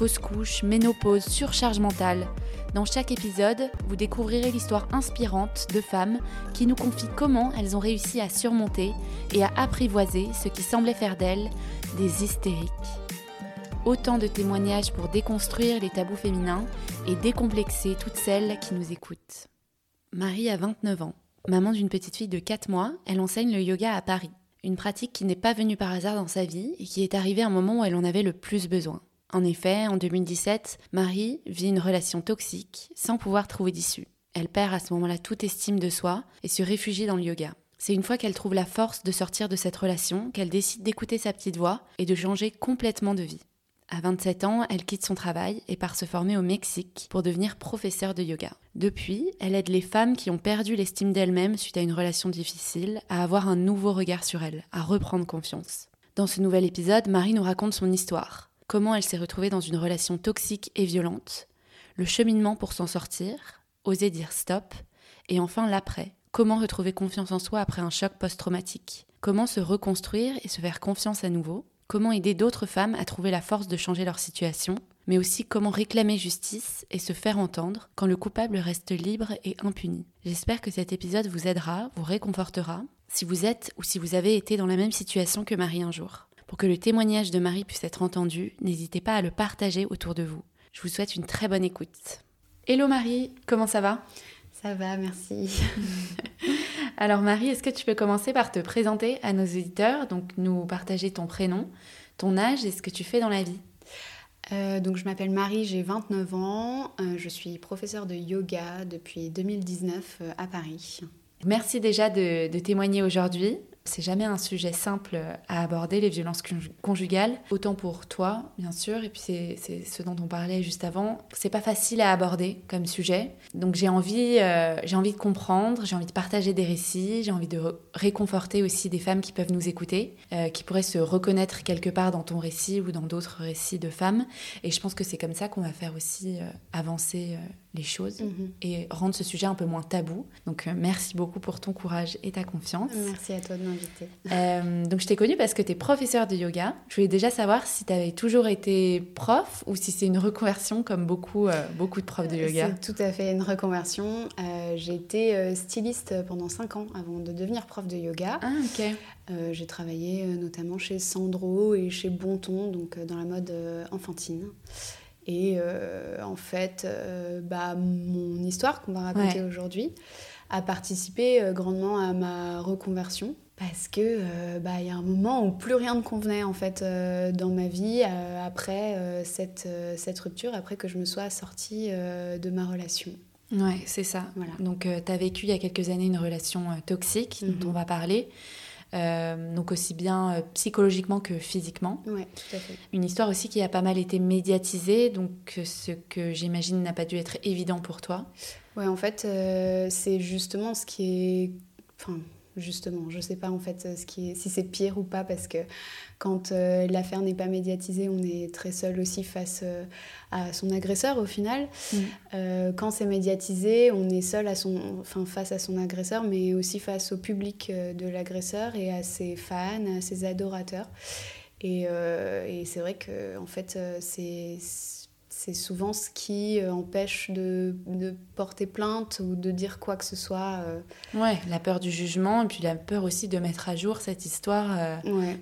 fausse couche, ménopause, surcharge mentale. Dans chaque épisode, vous découvrirez l'histoire inspirante de femmes qui nous confient comment elles ont réussi à surmonter et à apprivoiser ce qui semblait faire d'elles des hystériques. Autant de témoignages pour déconstruire les tabous féminins et décomplexer toutes celles qui nous écoutent. Marie a 29 ans. Maman d'une petite fille de 4 mois, elle enseigne le yoga à Paris. Une pratique qui n'est pas venue par hasard dans sa vie et qui est arrivée à un moment où elle en avait le plus besoin. En effet, en 2017, Marie vit une relation toxique sans pouvoir trouver d'issue. Elle perd à ce moment-là toute estime de soi et se réfugie dans le yoga. C'est une fois qu'elle trouve la force de sortir de cette relation qu'elle décide d'écouter sa petite voix et de changer complètement de vie. À 27 ans, elle quitte son travail et part se former au Mexique pour devenir professeure de yoga. Depuis, elle aide les femmes qui ont perdu l'estime d'elles-mêmes suite à une relation difficile à avoir un nouveau regard sur elles, à reprendre confiance. Dans ce nouvel épisode, Marie nous raconte son histoire comment elle s'est retrouvée dans une relation toxique et violente, le cheminement pour s'en sortir, oser dire stop, et enfin l'après, comment retrouver confiance en soi après un choc post-traumatique, comment se reconstruire et se faire confiance à nouveau, comment aider d'autres femmes à trouver la force de changer leur situation, mais aussi comment réclamer justice et se faire entendre quand le coupable reste libre et impuni. J'espère que cet épisode vous aidera, vous réconfortera, si vous êtes ou si vous avez été dans la même situation que Marie un jour. Pour que le témoignage de Marie puisse être entendu, n'hésitez pas à le partager autour de vous. Je vous souhaite une très bonne écoute. Hello Marie, comment ça va? Ça va, merci. Alors Marie, est-ce que tu peux commencer par te présenter à nos éditeurs, donc nous partager ton prénom, ton âge et ce que tu fais dans la vie? Euh, donc je m'appelle Marie, j'ai 29 ans, euh, je suis professeure de yoga depuis 2019 euh, à Paris. Merci déjà de témoigner aujourd'hui. C'est jamais un sujet simple à aborder, les violences conjugales, autant pour toi, bien sûr, et puis c'est ce dont on parlait juste avant. C'est pas facile à aborder comme sujet, donc j'ai envie, euh, envie de comprendre, j'ai envie de partager des récits, j'ai envie de réconforter aussi des femmes qui peuvent nous écouter, euh, qui pourraient se reconnaître quelque part dans ton récit ou dans d'autres récits de femmes. Et je pense que c'est comme ça qu'on va faire aussi euh, avancer les choses mhm. et rendre ce sujet un peu moins tabou. Donc euh, merci beaucoup pour ton courage et ta confiance. Merci à toi de m'inviter. Euh, donc je t'ai connue parce que tu es professeur de yoga. Je voulais déjà savoir si tu avais toujours été prof ou si c'est une reconversion comme beaucoup, euh, beaucoup de profs de yoga. C'est tout à fait une reconversion. J'ai été styliste pendant 5 ans avant de devenir prof de yoga. Ah ok. J'ai travaillé notamment chez Sandro et chez Bonton, donc dans la mode enfantine. Et euh, en fait, euh, bah, mon histoire qu'on va raconter aujourd'hui a participé euh, grandement à ma reconversion parce que bah il y a un moment où plus rien ne convenait en fait dans ma vie après cette, cette rupture après que je me sois sortie de ma relation. Ouais, c'est ça. Voilà. Donc tu as vécu il y a quelques années une relation toxique dont mhm. on va parler. Euh, donc aussi bien euh, psychologiquement que physiquement. Oui, tout à fait. Une histoire aussi qui a pas mal été médiatisée, donc euh, ce que j'imagine n'a pas dû être évident pour toi. Ouais, en fait, c'est justement ce qui est... Enfin, justement. Je ne sais pas en fait ce qui est, si c'est pire ou pas parce que quand euh, l'affaire n'est pas médiatisée, on est très seul aussi face euh, à son agresseur au final. Mm. Euh, quand c'est médiatisé, on est seul à son, enfin, face à son agresseur, mais aussi face au public de l'agresseur et à ses fans, à ses adorateurs. Et, et c'est vrai que en fait, c'est c'est souvent ce qui euh, empêche de, de, porter plainte ou de dire quoi que ce soit. Euh. Ouais, la peur du jugement et puis la peur aussi de mettre à jour cette histoire euh,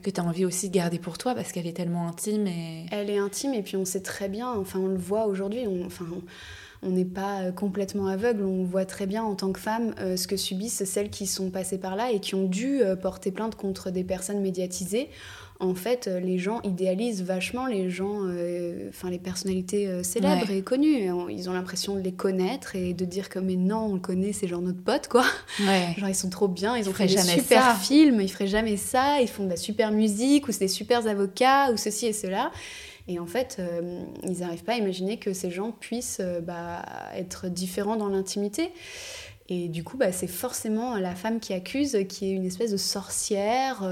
que tu as envie aussi de garder pour toi parce qu'elle est tellement intime. Et... Elle est intime et puis on sait très bien, enfin on le voit aujourd'hui, on, enfin, on n'est pas complètement aveugle, on voit très bien en tant que femme ce que subissent celles qui sont passées par là et qui ont dû porter plainte contre des personnes médiatisées en fait, euh, les gens idéalisent vachement les gens, euh, enfin les personnalités euh, célèbres et connues. Ils ont l'impression de les connaître et de dire que mais non, on le connaît, c'est genre notre pote quoi. genre ils sont trop bien, ils ont fait des super films, ils feraient jamais ça, ils font de la super musique ou c'est des super avocats ou ceci et cela. Et en fait, ils n'arrivent pas à imaginer que ces gens puissent bah, être différents dans l'intimité. Et du coup, bah, c'est forcément la femme qui accuse, qui est une espèce de sorcière.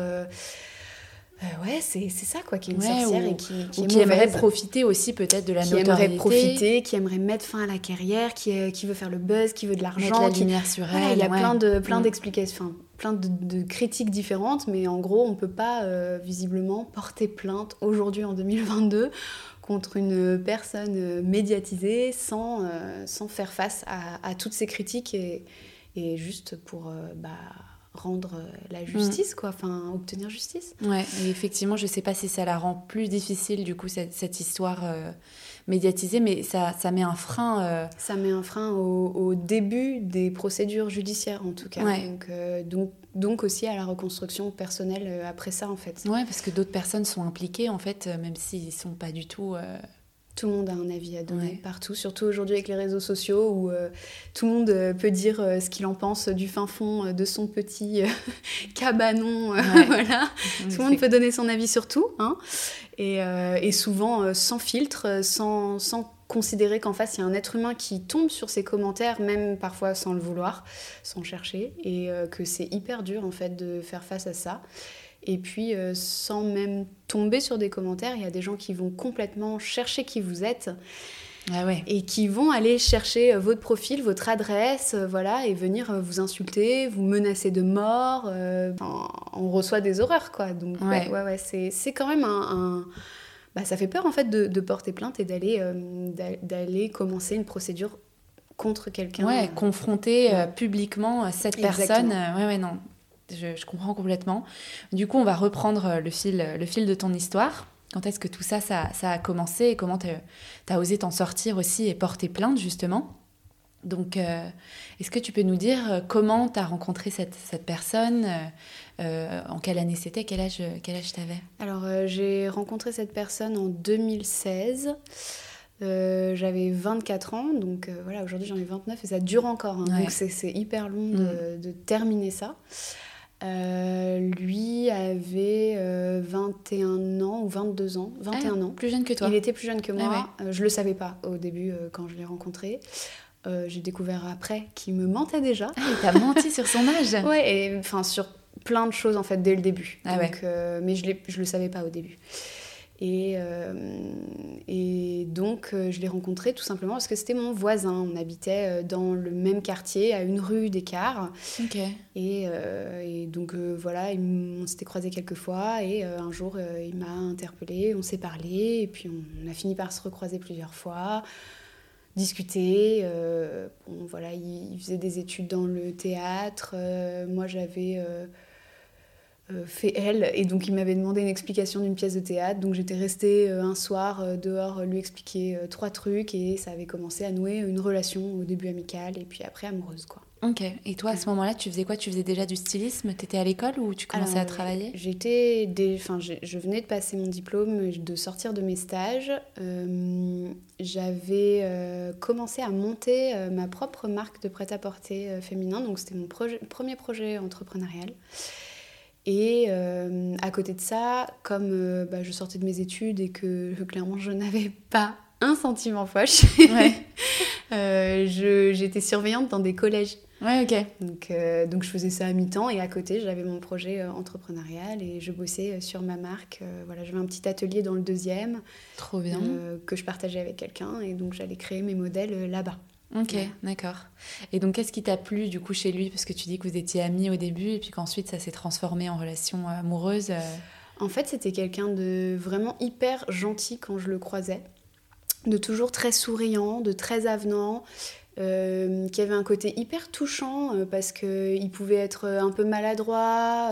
Euh, euh, ouais, c'est ça, quoi, qui est une sorcière et qui, qui, aimerait profiter aussi peut-être de la qui notoriété. Qui aimerait profiter, qui aimerait mettre fin à la carrière, qui, euh, qui veut faire le buzz, qui veut de l'argent. la lumière sur elle. il y a plein de plein mm. d'explications, plein de, de, critiques différentes, mais en gros, on peut pas visiblement porter plainte aujourd'hui en 2022 contre une personne médiatisée sans, euh, sans faire face à, toutes ces critiques et, et juste pour euh, bah, rendre la mm. justice, quoi, enfin obtenir justice. Ouais, et effectivement, je sais pas si ça la rend plus difficile, du coup, cette, cette histoire euh, médiatisée, mais ça, ça met un frein. Ça met un frein au, au, début des procédures judiciaires, en tout cas. Donc, donc donc aussi à la reconstruction personnelle euh, après ça en fait. Ouais, parce que d'autres personnes sont impliquées en fait, euh, même s'ils sont pas du tout. Euh, tout le monde a un avis à donner partout, surtout aujourd'hui avec les réseaux sociaux où tout le monde peut dire ce qu'il en pense du fin fond de son petit cabanon. voilà. Tout le monde peut donner son avis sur tout. Hein. Et, et, souvent sans filtre, sans, sans considérer qu'en face, il y a un être humain qui tombe sur ses commentaires, même parfois sans le vouloir, sans chercher, et euh, que c'est hyper dur en fait de faire face à ça. Et puis, euh, sans même tomber sur des commentaires, il y a des gens qui vont complètement chercher qui vous êtes. Ah ouais. Et qui vont aller chercher euh, votre profil, votre adresse, voilà, et venir vous insulter, vous menacer de mort. on reçoit des horreurs, quoi. Donc, ouais, ouais, ouais, c'est quand même un bah, ça fait peur en fait de, porter plainte et d'aller euh, d'aller commencer une procédure contre quelqu'un. Ouais, confronter euh, publiquement cette personne. Euh, ouais, ouais, non. Je, comprends complètement. Du coup, on va reprendre le fil, le fil de ton histoire. Quand est-ce que tout ça, ça, ça a commencé et comment tu as, osé t'en sortir aussi et porter plainte, justement? Donc, est-ce que tu peux nous dire comment tu as rencontré cette, cette personne? Euh, en quelle année c'était? Quel âge, quel âge t'avais? Alors, euh, j'ai rencontré cette personne en 2016. Euh, j'avais 24 ans, donc voilà, aujourd'hui j'en ai 29 et ça dure encore. Hein. donc c'est hyper long de, mm. terminer ça. Lui avait 21 ans ou 22 ans, 21 ah, ans. Plus jeune que toi. Il était plus jeune que moi. Ah je le savais pas au début quand je l'ai rencontré. j'ai découvert après qu'il me mentait déjà. Ah, il t'a menti sur son âge Ouais, et enfin sur plein de choses en fait dès le début. Ah euh, mais je ne le savais pas au début. Et, euh, et donc euh, je l'ai rencontré tout simplement parce que c'était mon voisin. On habitait dans le même quartier, à une rue d'écart. Et, et, donc voilà, on s'était croisés quelques fois et un jour il m'a interpellé, on s'est parlé et puis on, a fini par se recroiser plusieurs fois discuter. bon, voilà, il, il, faisait des études dans le théâtre. moi, j'avais euh, fait elle. Et donc il m'avait demandé une explication d'une pièce de théâtre. Donc j'étais restée euh, un soir euh, dehors lui expliquer trois trucs. Et ça avait commencé à nouer une relation au début amicale et puis après amoureuse quoi. Ok, et toi à ce moment-là tu faisais quoi? Tu faisais déjà du stylisme? T'étais à l'école ou tu commençais à travailler? J'étais, des... enfin je venais de passer mon diplôme, de sortir de mes stages. J'avais commencé à monter ma propre marque de prêt-à-porter féminin. Donc c'était mon premier projet entrepreneurial. Et euh, à côté de ça, comme euh, bah, je sortais de mes études et que, clairement je n'avais pas un centime en poche, euh, j'étais surveillante dans des collèges. Ouais, ok. Donc, donc je faisais ça à mi-temps et à côté j'avais mon projet entrepreneurial et je bossais sur ma marque. voilà, j'avais un petit atelier dans le deuxième. Trop bien. que je partageais avec quelqu'un et donc j'allais créer mes modèles là-bas. Ok, d'accord. Et donc, qu'est-ce qui t'a plu du coup chez lui? Parce que tu dis que vous étiez amis au début et puis qu'ensuite ça s'est transformé en relation amoureuse. Euh. En fait, c'était quelqu'un de vraiment hyper gentil quand je le croisais, de toujours très souriant, de très avenant. Euh, qui avait un côté hyper touchant euh, parce qu'il pouvait être un peu maladroit,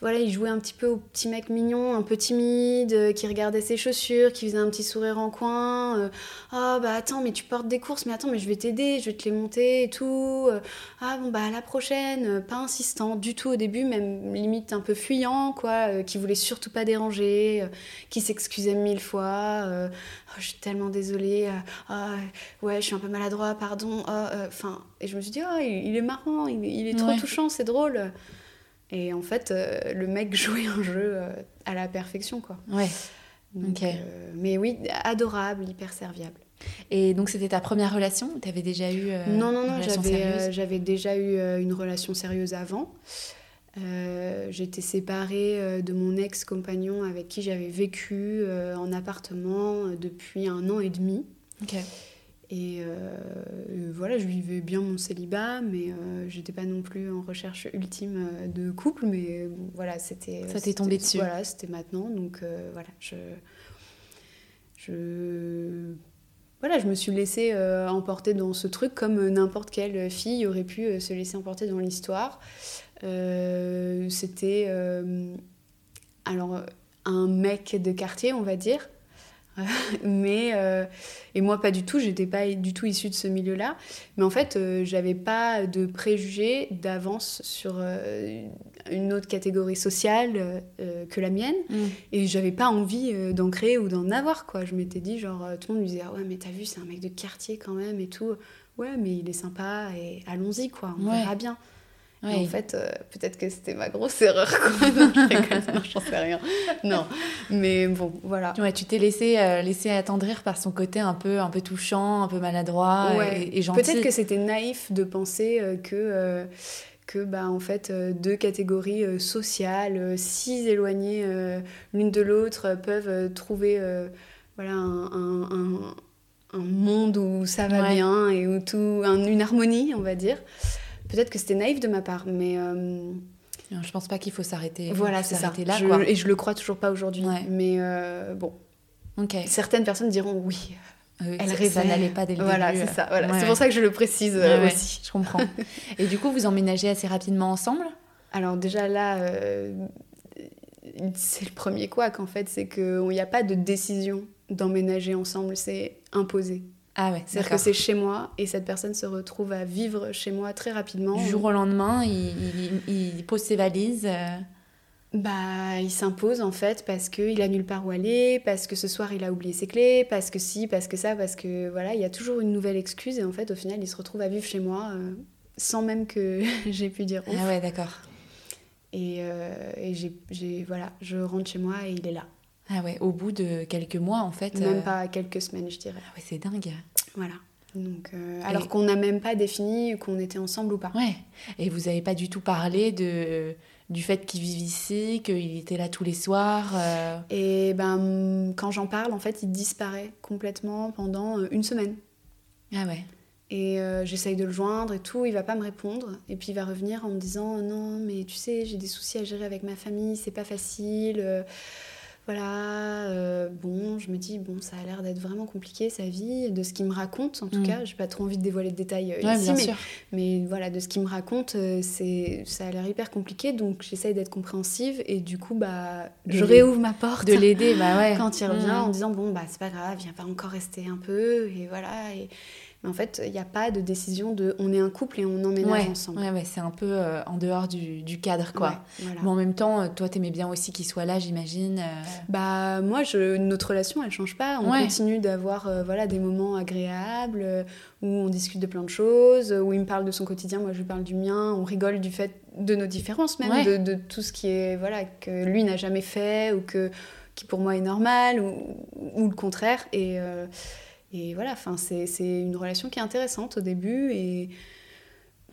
voilà, il jouait un petit peu au petit mec mignon, un peu timide, euh, qui regardait ses chaussures, qui faisait un petit sourire en coin. Euh, ah bah attends, mais tu portes des courses, mais attends, mais je vais t'aider, je vais te les monter et tout. Euh, ah bon bah à la prochaine, pas insistant du tout au début, même limite un peu fuyant, quoi, qui voulait surtout pas déranger, qui s'excusait mille fois. Oh, je suis tellement désolée, ah, ouais, je suis un peu maladroit, pardon. Enfin, et je me suis dit, oh, il, est marrant, il, est trop touchant, c'est drôle. Et en fait, euh, le mec jouait un jeu euh, à la perfection, quoi. Ouais. Donc, euh, mais oui, adorable, hyper serviable. Et donc c'était ta première relation Tu avais déjà eu Non, non, non, j'avais, déjà eu une relation sérieuse avant. j'étais séparée de mon ex-compagnon avec qui j'avais vécu en appartement depuis un an et demi. Ok. Et euh, voilà, je vivais bien mon célibat, mais euh, j'étais pas non plus en recherche ultime euh, de couple, mais voilà, c'était. Ça t'est tombé dessus. Voilà, c'était maintenant, donc voilà, je. Je. Voilà, je me suis laissée emporter dans ce truc comme n'importe quelle fille aurait pu se laisser emporter dans l'histoire. c'était. alors, un mec de quartier, on va dire mais euh, et moi pas du tout j'étais pas du tout issue de ce milieu là mais en fait euh, j'avais pas de préjugés d'avance sur euh, une autre catégorie sociale que la mienne. Mm. et j'avais pas envie d'en créer ou d'en avoir quoi. Je m'étais dit genre tout le monde me disait ah ouais mais t'as vu c'est un mec de quartier quand même et tout ouais mais il est sympa et allons-y quoi on verra bien en fait, euh, peut-être que c'était ma grosse erreur. Quoi. non, j'en sais rien. Non, mais bon, voilà. Ouais, tu t'es laissé, euh, laissé attendrir par son côté un peu, un peu touchant, un peu maladroit et, gentil. Peut-être que c'était naïf de penser euh, que que bah, en fait deux catégories sociales si éloignées l'une de l'autre peuvent trouver voilà un, un, un, monde où ça va bien et où tout une harmonie on va dire Peut-être que c'était naïf de ma part, mais. Euh... je pense pas qu'il faut s'arrêter. Voilà, c'est ça. Là, quoi. Et je le crois toujours pas aujourd'hui. Mais euh, bon. Ok. Certaines personnes diront oui. elle rêvait. Ça n'allait pas dès le voilà, début. c'est ça. Voilà. C'est pour ça que je le précise euh, aussi. Je comprends. et du coup, vous emménagez assez rapidement ensemble? Alors déjà là, euh, c'est le premier couac en fait, c'est qu'il n'y a pas de décision d'emménager ensemble, c'est imposé. Ah ouais, C'est-à-dire que c'est chez moi et cette personne se retrouve à vivre chez moi très rapidement. Du jour au lendemain, il, il, pose ses valises. Euh. Bah, il s'impose en fait parce qu'il a nulle part où aller, parce que ce soir il a oublié ses clés, parce que si, parce que ça, parce que voilà, il y a toujours une nouvelle excuse et en fait au final il se retrouve à vivre chez moi euh, sans même que j'ai pu dire ouf. Ah ouais, d'accord. Et, euh, et j'ai, voilà, je rentre chez moi et il est là. Ah ouais, au bout de quelques mois en fait. Même euh, pas quelques semaines, je dirais. Ah ouais, c'est dingue. Voilà. Donc, euh, alors qu'on n'a même pas défini qu'on était ensemble ou pas. Ouais. Et vous n'avez pas du tout parlé de du fait qu'il vive ici, qu'il était là tous les soirs. Euh... Et ben quand j'en parle, en fait, il disparaît complètement pendant euh, une semaine. Ah ouais. Et j'essaye de le joindre et tout, il va pas me répondre. Et puis il va revenir en me disant non, mais tu sais, j'ai des soucis à gérer avec ma famille, c'est pas facile voilà, euh, bon, je me dis, bon, ça a l'air d'être vraiment compliqué sa vie, de ce qu'il me raconte, en tout mm. cas, j'ai pas trop envie de dévoiler de détails euh, ici, mais, mais, voilà, de ce qu'il me raconte, euh, c'est, ça a l'air hyper compliqué, donc j'essaye d'être compréhensive, et du coup, bah, je réouvre ma porte. De l'aider, bah ouais. Quand il revient, mm. en disant, bon, bah, c'est pas grave, viens pas encore rester un peu, et voilà, et mais en fait, il n'y a pas de décision de on est un couple et on emménage ensemble. Ouais, ouais c'est un peu euh, en dehors du, du cadre, quoi. Mais en même temps, euh, toi, t'aimais bien aussi qu'il soit là, j'imagine. Euh. Bah, moi, je, notre relation, elle change pas. On continue d'avoir voilà, des moments agréables où on discute de plein de choses, où il me parle de son quotidien, moi, je lui parle du mien. On rigole du fait de nos différences, même, de, de, tout ce qui est, voilà, que lui n'a jamais fait ou que, qui pour moi est normal ou, ou le contraire. Et. Et voilà, c'est une relation qui est intéressante au début et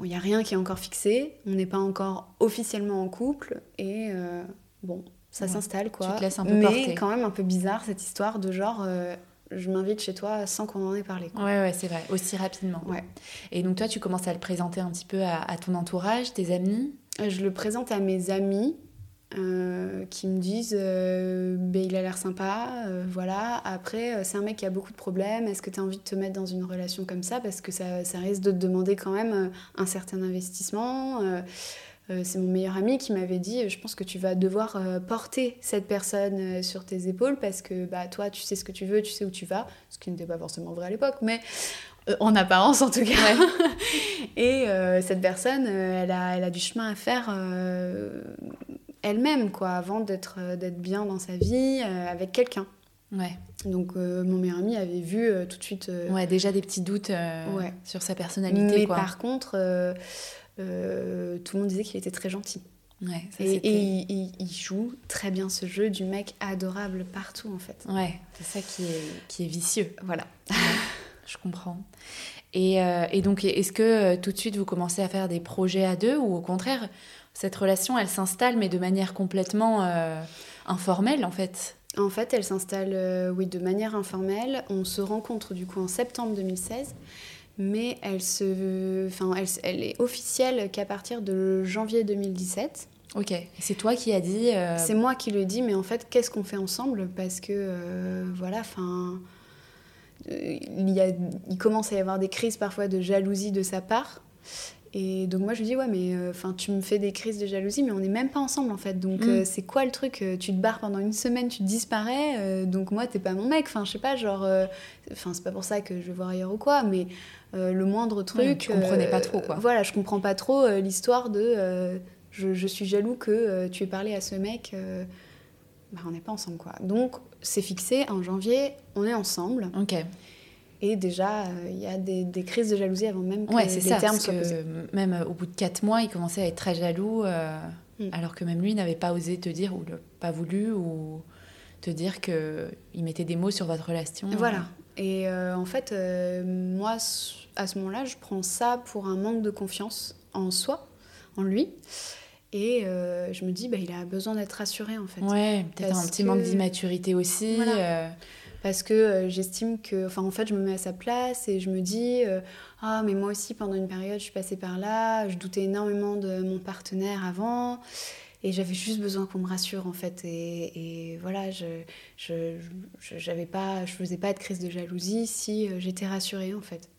il n'y a rien qui est encore fixé. On n'est pas encore officiellement en couple et euh, bon, ça s'installe quoi. Tu te laisses un peu Mais quand même un peu bizarre cette histoire de genre. Euh, je m'invite chez toi sans qu'on en ait parlé. Quoi. Ouais, ouais, c'est vrai, aussi rapidement. Ouais. Et donc toi, tu commences à le présenter un petit peu à, à ton entourage, tes amis? Je le présente à mes amis, euh, qui me disent euh, ben, il a l'air sympa, euh, voilà. Après, c'est un mec qui a beaucoup de problèmes. Est-ce que tu as envie de te mettre dans une relation comme ça? Parce que ça, ça risque de te demander quand même un certain investissement. c'est mon meilleur ami qui m'avait dit je pense que tu vas devoir porter cette personne sur tes épaules parce que bah, toi, tu sais ce que tu veux, tu sais où tu vas. Ce qui n'était pas forcément vrai à l'époque, mais en apparence en tout cas. Et cette personne, elle, a, elle a du chemin à faire elle-même, quoi, avant d'être euh, d'être bien dans sa vie euh, avec quelqu'un. Ouais. Donc euh, mon meilleur ami avait vu tout de suite. ouais, déjà des petits doutes sur sa personnalité. Mais par contre, tout le monde disait qu'il était très gentil. Ouais, ça, Et, il, il- il joue très bien ce jeu du mec adorable partout en fait. Ouais, c'est ça qui est, qui est vicieux. Voilà. Je comprends. Et, et donc, est-ce que tout de suite vous commencez à faire des projets à deux ou au contraire, cette relation, elle s'installe mais de manière complètement euh, informelle en fait En fait, elle s'installe euh, oui, de manière informelle. On se rencontre du coup en septembre 2016, mais elle, se, enfin, elle, elle est officielle qu'à partir de janvier 2017. Ok. C'est toi qui as dit. euh, C'est moi qui le dis, mais en fait, qu'est-ce qu'on fait ensemble? Parce que, euh, voilà, enfin. Il, il commence à y avoir des crises parfois de jalousie de sa part. Et donc moi je lui dis ouais mais euh, enfin tu me fais des crises de jalousie mais on n'est même pas ensemble en fait donc Mm. euh, c'est quoi le truc Euh, tu te barres pendant une semaine tu disparais euh, donc moi t'es pas mon mec enfin je sais pas genre enfin c'est pas pour ça que je vais voir ailleurs ou quoi mais le moindre truc tu comprenais pas trop, quoi. voilà je comprends pas trop l'histoire de je, je suis jaloux que tu aies parlé à ce mec bah, on n'est pas ensemble quoi donc c'est fixé en janvier on est ensemble Ok. Et déjà euh, il y a des, des crises de jalousie avant même que Ouais, les ça. termes soient posés même euh, au bout de quatre mois, il commençait à être très jaloux, euh, Mm. alors que même lui n'avait pas osé te dire ou pas voulu ou te dire que il mettait des mots sur votre relation. Voilà. Et euh, en fait, euh, moi, à ce moment-là, je prends ça pour un manque de confiance en soi, en lui. Et euh, je me dis, bah, il a besoin d'être rassuré, en fait. Ouais, peut-être un petit que- manque d'immaturité aussi. Voilà. Parce que euh, j'estime que... Enfin, en fait, je me mets à sa place et je me dis, euh, ah, mais moi aussi, pendant une période, je suis passée par là. Je doutais énormément de mon partenaire avant. Et j'avais juste besoin qu'on me rassure, en fait. Et, et voilà, je je, je, j'avais pas, je faisais pas de crise de jalousie si euh, j'étais rassurée, en fait.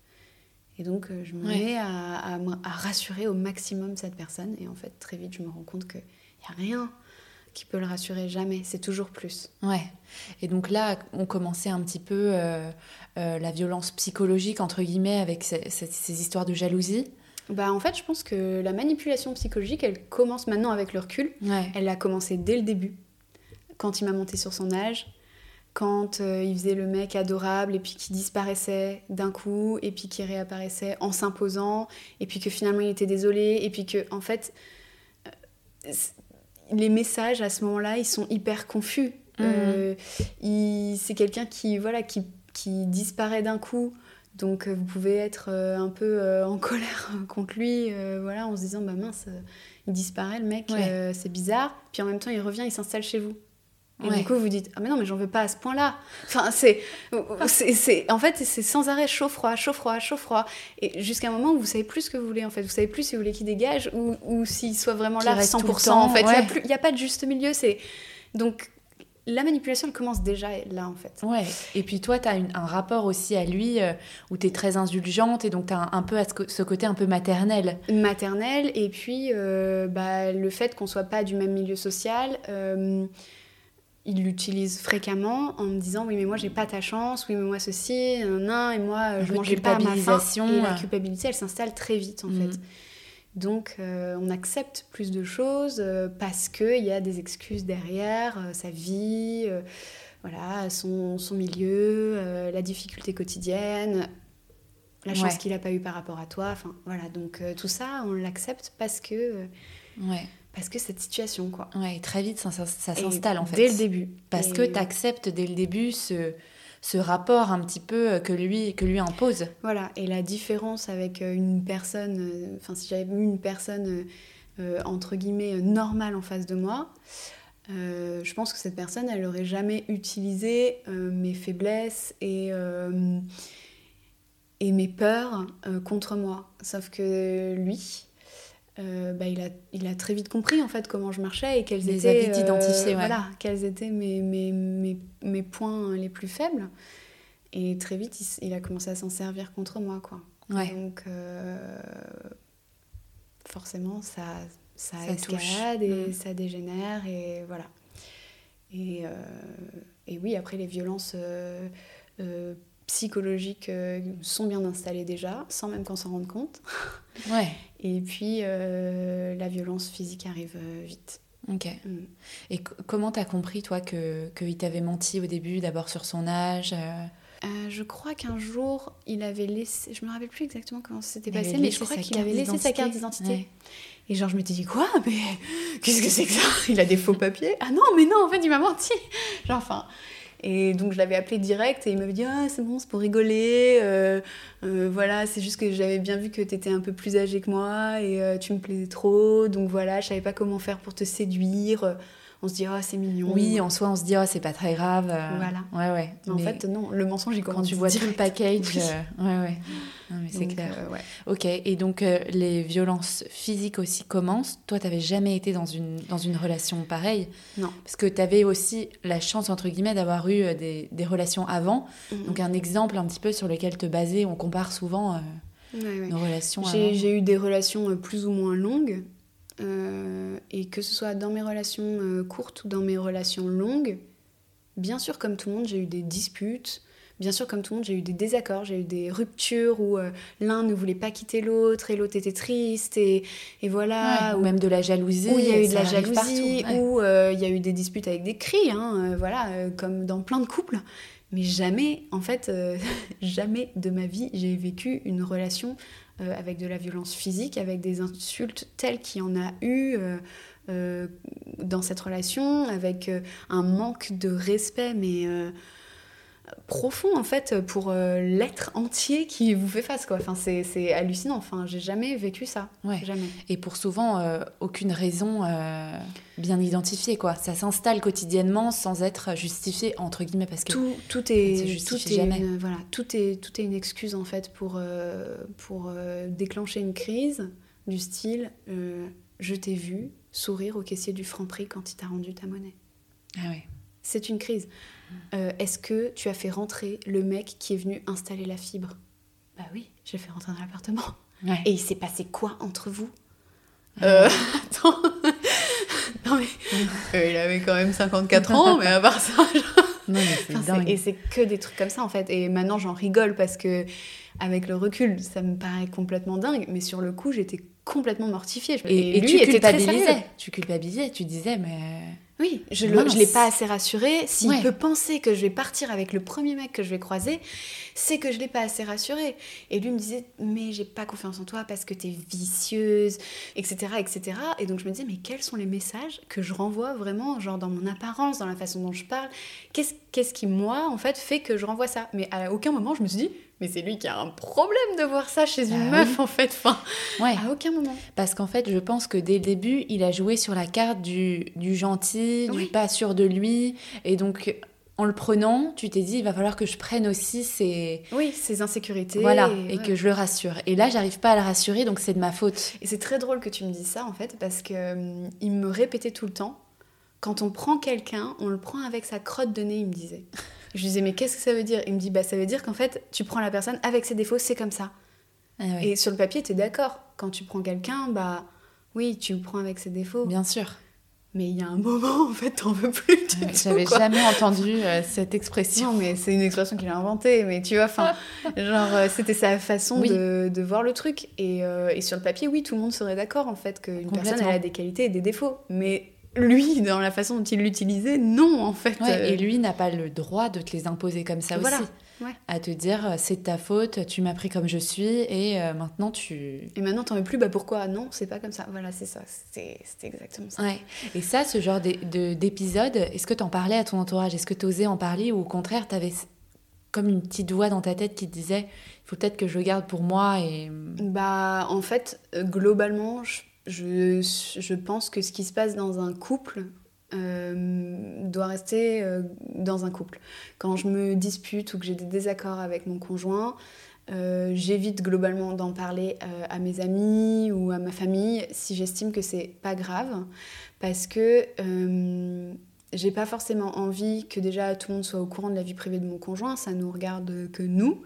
Et donc, je me Ouais. mets à, à rassurer au maximum cette personne. Et en fait, très vite, je me rends compte qu'il n'y a rien qui peut le rassurer, jamais. C'est toujours plus. Ouais. Et donc là, on commençait un petit peu euh, euh, la violence psychologique, entre guillemets, avec ces, ces- ces histoires de jalousie. Bah, en fait, je pense que la manipulation psychologique, elle commence maintenant avec le recul. Ouais. Elle a commencé dès le début, quand il m'a monté sur son âge, quand euh, il faisait le mec adorable et puis qui disparaissait d'un coup et puis qui réapparaissait en s'imposant et puis que finalement il était désolé et puis que en fait les messages à ce moment-là ils sont hyper confus. Mhm. Euh, c'est quelqu'un qui voilà qui, qui disparaît d'un coup. Donc euh, vous pouvez être euh, un peu en colère contre lui, euh, voilà, en se disant bah mince, il disparaît le mec, Ouais. euh, c'est bizarre. Puis en même temps il revient, il s'installe chez vous. Et Ouais. du coup vous dites ah mais non mais j'en veux pas à ce point-là. Enfin c'est, en fait c'est sans arrêt chaud froid, chaud froid, chaud froid. Et jusqu'à un moment où vous savez plus ce que vous voulez en fait, vous savez plus si vous voulez qu'il dégage ou, ou s'il soit vraiment là le 100%. temps, en fait il a ouais. plus, il y a pas de juste milieu. C'est donc la manipulation elle commence déjà là en fait. Ouais. Et puis toi, tu as un rapport aussi à lui euh, où tu es très indulgente et donc tu as un, un peu à ce, côté un peu maternel. maternelle et puis euh, bah, le fait qu'on soit pas du même milieu social euh, il l'utilise fréquemment en me disant oui mais moi j'ai pas ta chance oui mais moi ceci nan, et moi euh, je mangeais pas à ma faim et la culpabilité elle s'installe très vite en fait donc euh, on accepte plus de choses euh, parce qu'il y a des excuses derrière euh, sa vie voilà son, son milieu la difficulté quotidienne la chance Ouais. qu'il n'a pas eu par rapport à toi. Enfin, voilà, donc tout ça, on l'accepte parce que, Ouais. Parce que cette situation, quoi. Ouais, très vite, ça, ça- ça Et s'installe en fait. Dès le début. Parce Et- que tu acceptes dès le début ce, ce rapport un petit peu euh, que lui, que lui impose. Voilà, et la différence avec euh, une personne, euh, enfin, si j'avais eu une personne, euh, entre guillemets, normale en face de moi, euh, je pense que cette personne, elle n'aurait jamais utilisé mes faiblesses et, et mes peurs euh, contre moi. Sauf que lui, euh, bah, il, a, il a très vite compris en fait comment je marchais et quels Les étaient, identifiés, ouais. voilà, quels étaient mes, mes, mes, mes points les plus faibles. Et très vite, il, a commencé à s'en servir contre moi, quoi. Ouais. Donc, euh, forcément, ça, ça, Ça touche. escalade et Mm. ça dégénère, et voilà. Et, euh, et oui, après, les violences euh, euh, psychologiques euh, sont bien installées déjà, sans même qu'on s'en rende compte. Ouais. Et puis, euh, la violence physique arrive euh, vite. Ok. Mm. Et comment t'as compris, toi, que qu'il t'avait menti au début, d'abord sur son âge euh, Je crois qu'un jour, il avait laissé. Je me rappelle plus exactement comment ça s'était passé, mais je crois qu'il avait laissé sa carte d'identité. d'identité. Ouais. Et genre, je m'étais dit, quoi? Mais qu'est-ce que c'est que ça? Il a des faux papiers? Ah non, mais non, en fait, il m'a menti Genre, enfin. Et donc, je l'avais appelé direct et il m'avait dit, ah, c'est bon, c'est pour rigoler. euh, euh, voilà, c'est juste que j'avais bien vu que t'étais un peu plus âgé que moi et euh, tu me plaisais trop. Donc voilà, je savais pas comment faire pour te séduire. On se dit, ah, c'est mignon. Oui, en soi, on se dit, oh, c'est pas très grave. euh, Voilà. Ouais, ouais. Mais en fait, non, le mensonge, il quand commence tu vois tout le package. Oui. euh, ouais, ouais. Non, mais c'est clair. euh, ouais. Ok, et donc euh, les violences physiques aussi commencent. Toi, t'avais jamais été dans une, dans une relation pareille Non. Parce que t'avais aussi la chance, entre guillemets, d'avoir eu des, des relations avant. Mhm. Donc un exemple un petit peu sur lequel te baser. On compare souvent Ouais, ouais. nos relations J'ai eu des relations plus ou moins longues. Euh, et que ce soit dans mes relations euh, courtes ou dans mes relations longues, bien sûr, comme tout le monde, j'ai eu des disputes. Bien sûr, comme tout le monde, j'ai eu des désaccords, j'ai eu des ruptures où euh, l'un ne voulait pas quitter l'autre et l'autre était triste. Et, et voilà. Ouais, ou même de la jalousie. où il y a eu de la jalousie, ouais. euh, il y a eu des disputes avec des cris, hein, voilà, comme dans plein de couples. Mais jamais, en fait, jamais de ma vie, j'ai vécu une relation euh, avec de la violence physique, avec des insultes telles qu'il y en a eu euh, euh, dans cette relation, avec un manque de respect, mais profond, en fait, pour euh, l'être entier qui vous fait face, quoi. Enfin, c'est hallucinant. Enfin, j'ai jamais vécu ça. Ouais. Jamais. Et pour souvent, euh, aucune raison euh, bien identifiée, quoi. Ça s'installe quotidiennement sans être justifié, entre guillemets, parce que... tout, tout est, tout est jamais. une- voilà, tout est, tout est une excuse en fait pour, pour déclencher une crise du style je t'ai vu sourire au caissier du Franprix quand il t'a rendu ta monnaie. Ah ouais. C'est une crise. Euh, Est-ce que tu as fait rentrer le mec qui est venu installer la fibre Bah oui, j'ai fait rentrer dans l'appartement. Ouais. Et il s'est passé quoi entre vous Euh, Attends. non mais euh, il avait quand même 54 ans, mais à part ça, Non, mais c'est Enfin, c'est- dingue. et c'est que des trucs comme ça en fait. Et maintenant j'en rigole parce que avec le recul, ça me paraît complètement dingue. Mais sur le coup, j'étais complètement mortifiée. Et, et lui tu était culpabilisais. Tu culpabilisais, tu disais, mais... Oui, je ne l'ai pas assez rassuré. S'il Ouais. peut penser que je vais partir avec le premier mec que je vais croiser, c'est que je l'ai pas assez rassuré. Et lui me disait, mais j'ai pas confiance en toi parce que t'es vicieuse, etc., etc. Et donc je me disais, mais quels sont les messages que je renvoie vraiment, genre dans mon apparence, dans la façon dont je parle? Qu'est-ce qui, moi, en fait, fait que je renvoie ça? Mais à aucun moment, je me suis dit, mais c'est lui qui a un problème de voir ça chez une Ah meuf, en fait. Enfin, Ouais, à aucun moment. parce qu'en fait, je pense que dès le début, il a joué sur la carte du, du gentil, du Oui. pas sûr de lui. Et donc, en le prenant, tu t'es dit, il va falloir que je prenne aussi ses... Oui, ses insécurités. Voilà, et- et ouais. que je le rassure. Et là, j'arrive pas à le rassurer, donc c'est de ma faute. Et c'est très drôle que tu me dises ça en fait, parce que hum, il me répétait tout le temps quand on prend quelqu'un, on le prend avec sa crotte de nez, il me disait. Je lui disais, mais qu'est-ce que ça veut dire? Il me dit, bah ça veut dire qu'en fait, tu prends la personne avec ses défauts, c'est comme ça. Ah ouais, Et sur le papier, tu es d'accord. Quand tu prends quelqu'un, bah oui, tu le prends avec ses défauts. Bien sûr. Mais il y a un moment, en fait, t'en veux plus du J'avais jamais entendu euh, cette expression. Non, mais c'est une expression qu'il a inventée, mais tu vois, enfin, genre, euh, c'était sa façon Oui. de, de voir le truc. Et, euh, et sur le papier, oui, tout le monde serait d'accord, en fait, qu'une personne, elle a des qualités et des défauts. Mais lui, dans la façon dont il l'utilisait, non, en fait. Ouais, et lui n'a pas le droit de te les imposer comme ça Voilà, aussi. Ouais. À te dire, euh, c'est de ta faute, tu m'as pris comme je suis, et euh, maintenant tu... Et maintenant, t'en veux plus, bah pourquoi? Non, c'est pas comme ça. Voilà, c'est ça. C'était c'était exactement ça. Ouais. Et ça, ce genre d'é- de- d'épisode, est-ce que t'en parlais à ton entourage? Est-ce que t'osais en parler ou au contraire, t'avais comme une petite voix dans ta tête qui te disait, il faut peut-être que je le garde pour moi et... Bah, en fait, euh, globalement, je, je, je pense que ce qui se passe dans un couple euh, doit rester euh, dans un couple. Quand je me dispute ou que j'ai des désaccords avec mon conjoint, euh, j'évite globalement d'en parler euh, à mes amis ou à ma famille si j'estime que c'est pas grave, parce que j'ai pas forcément envie que déjà tout le monde soit au courant de la vie privée de mon conjoint, ça nous regarde que nous.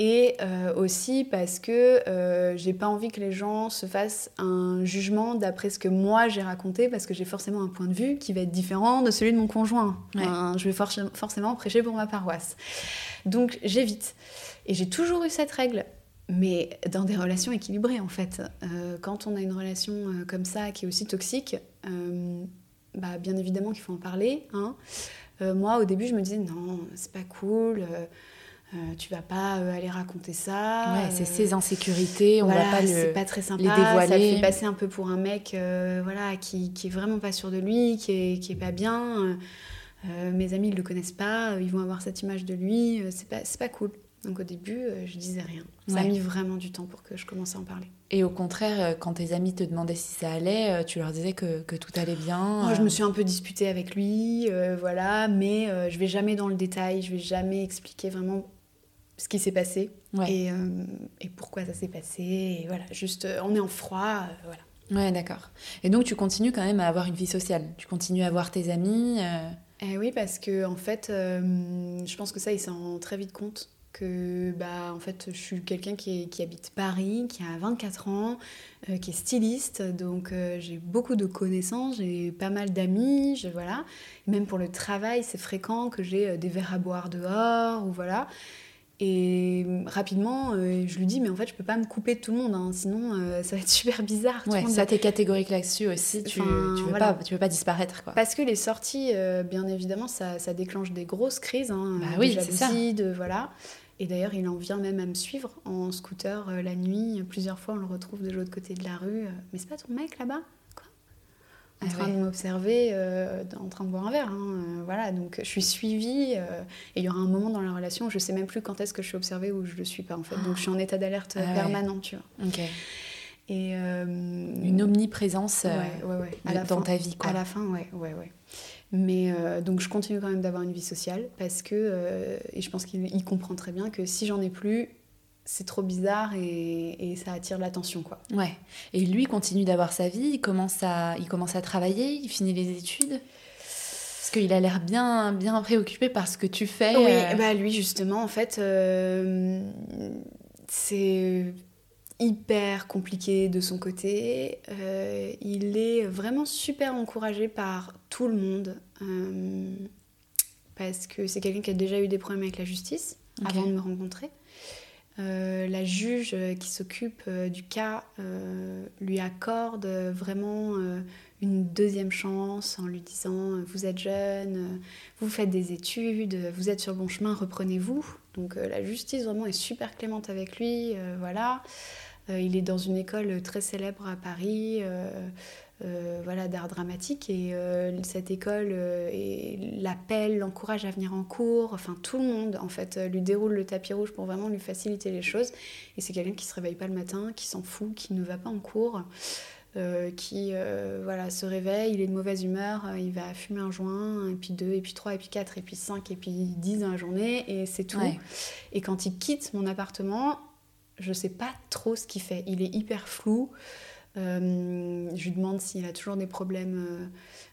Et euh, aussi parce que euh, j'ai pas envie que les gens se fassent un jugement d'après ce que moi j'ai raconté, parce que j'ai forcément un point de vue qui va être différent de celui de mon conjoint. Ouais. Enfin, je vais forc- forcément prêcher pour ma paroisse. Donc j'évite. Et j'ai toujours eu cette règle, mais dans des relations équilibrées en fait. Euh, quand on a une relation euh, comme ça qui est aussi toxique, euh, bah, bien évidemment qu'il faut en parler. hein. Moi au début je me disais non, c'est pas cool. Euh, tu vas pas aller raconter ça. Ouais, c'est ses insécurités, on va pas le, c'est pas très sympa, les dévoiler. Ça fait passer un peu pour un mec voilà, qui, qui est vraiment pas sûr de lui, qui est, qui est pas bien. mes amis ne le connaissent pas, ils vont avoir cette image de lui, c'est pas, pas cool. Donc au début, euh, je disais rien. Ça a mis vraiment du temps pour que je commence à en parler. Et au contraire, euh, quand tes amis te demandaient si ça allait, euh, tu leur disais que, que tout allait bien Moi, Je me suis un peu disputée avec lui, voilà, mais je vais jamais dans le détail, je vais jamais expliquer vraiment ce qui s'est passé et, et, pourquoi ça s'est passé. Et voilà, juste, on est en froid, voilà. Ouais, d'accord. Et donc tu continues quand même à avoir une vie sociale Tu continues à voir tes amis eh oui, parce que en fait, je pense que ça, il s'en rend très vite compte que bah, en fait, je suis quelqu'un qui, qui, habite Paris, qui a 24 ans, euh, qui est styliste, donc euh, j'ai beaucoup de connaissances, j'ai pas mal d'amis, voilà. même pour le travail, c'est fréquent que j'ai euh, des verres à boire dehors, ou voilà. Et rapidement, je lui dis, mais en fait, je peux pas me couper de tout le monde, hein, sinon ça va être super bizarre. Ouais, ça, t'es catégorique là-dessus aussi, tu, tu, veux pas, tu veux pas disparaître. Quoi. Parce que les sorties, bien évidemment, ça, ça, déclenche des grosses crises, hein, bah, oui, c'est ça. De, voilà. Et d'ailleurs, il en vient même à me suivre en scooter euh, la nuit. Plusieurs fois, on le retrouve de l'autre côté de la rue. Euh, mais c'est pas ton mec là-bas? En ah train de m'observer, euh, en train de boire un verre. Hein, voilà, donc je suis suivie. et il y aura un moment dans la relation où je sais même plus quand est-ce que je suis observée ou je le suis pas en fait. Donc je suis en état d'alerte ah permanent, tu vois. Ok. Et une omniprésence dans ta vie, quoi. À la fin, ouais, ouais, ouais. Mais euh, donc je continue quand même d'avoir une vie sociale parce que, euh, et je pense qu'il comprend très bien que si j'en ai plus, c'est trop bizarre et, et ça attire l'attention quoi. Ouais. Et lui continue d'avoir sa vie, il commence à, il commence à travailler, il finit les études. Parce qu'il a l'air bien, bien préoccupé par ce que tu fais. Oui, euh. bah lui justement en fait, c'est hyper compliqué de son côté. Euh, il est vraiment super encouragé par tout le monde euh, parce que c'est quelqu'un qui a déjà eu des problèmes avec la justice avant de me rencontrer. Euh, la juge qui s'occupe du cas lui accorde vraiment une deuxième chance en lui disant vous êtes jeune, vous faites des études, vous êtes sur bon chemin, reprenez-vous. Donc la justice vraiment est super clémente avec lui, voilà. Euh, il est dans une école très célèbre à Paris. Euh, euh, voilà, d'art dramatique et cette école l'appelle, l'encourage à venir en cours, enfin tout le monde en fait lui déroule le tapis rouge pour vraiment lui faciliter les choses et c'est quelqu'un qui se réveille pas le matin, qui s'en fout, qui ne va pas en cours. qui voilà, se réveille, il est de mauvaise humeur, il va fumer un joint, et puis deux, et puis trois, et puis quatre, et puis cinq, et puis dix dans la journée, et c'est tout. Et quand il quitte mon appartement, je sais pas trop ce qu'il fait. Il est hyper flou. Euh, je lui demande s'il a toujours des problèmes euh,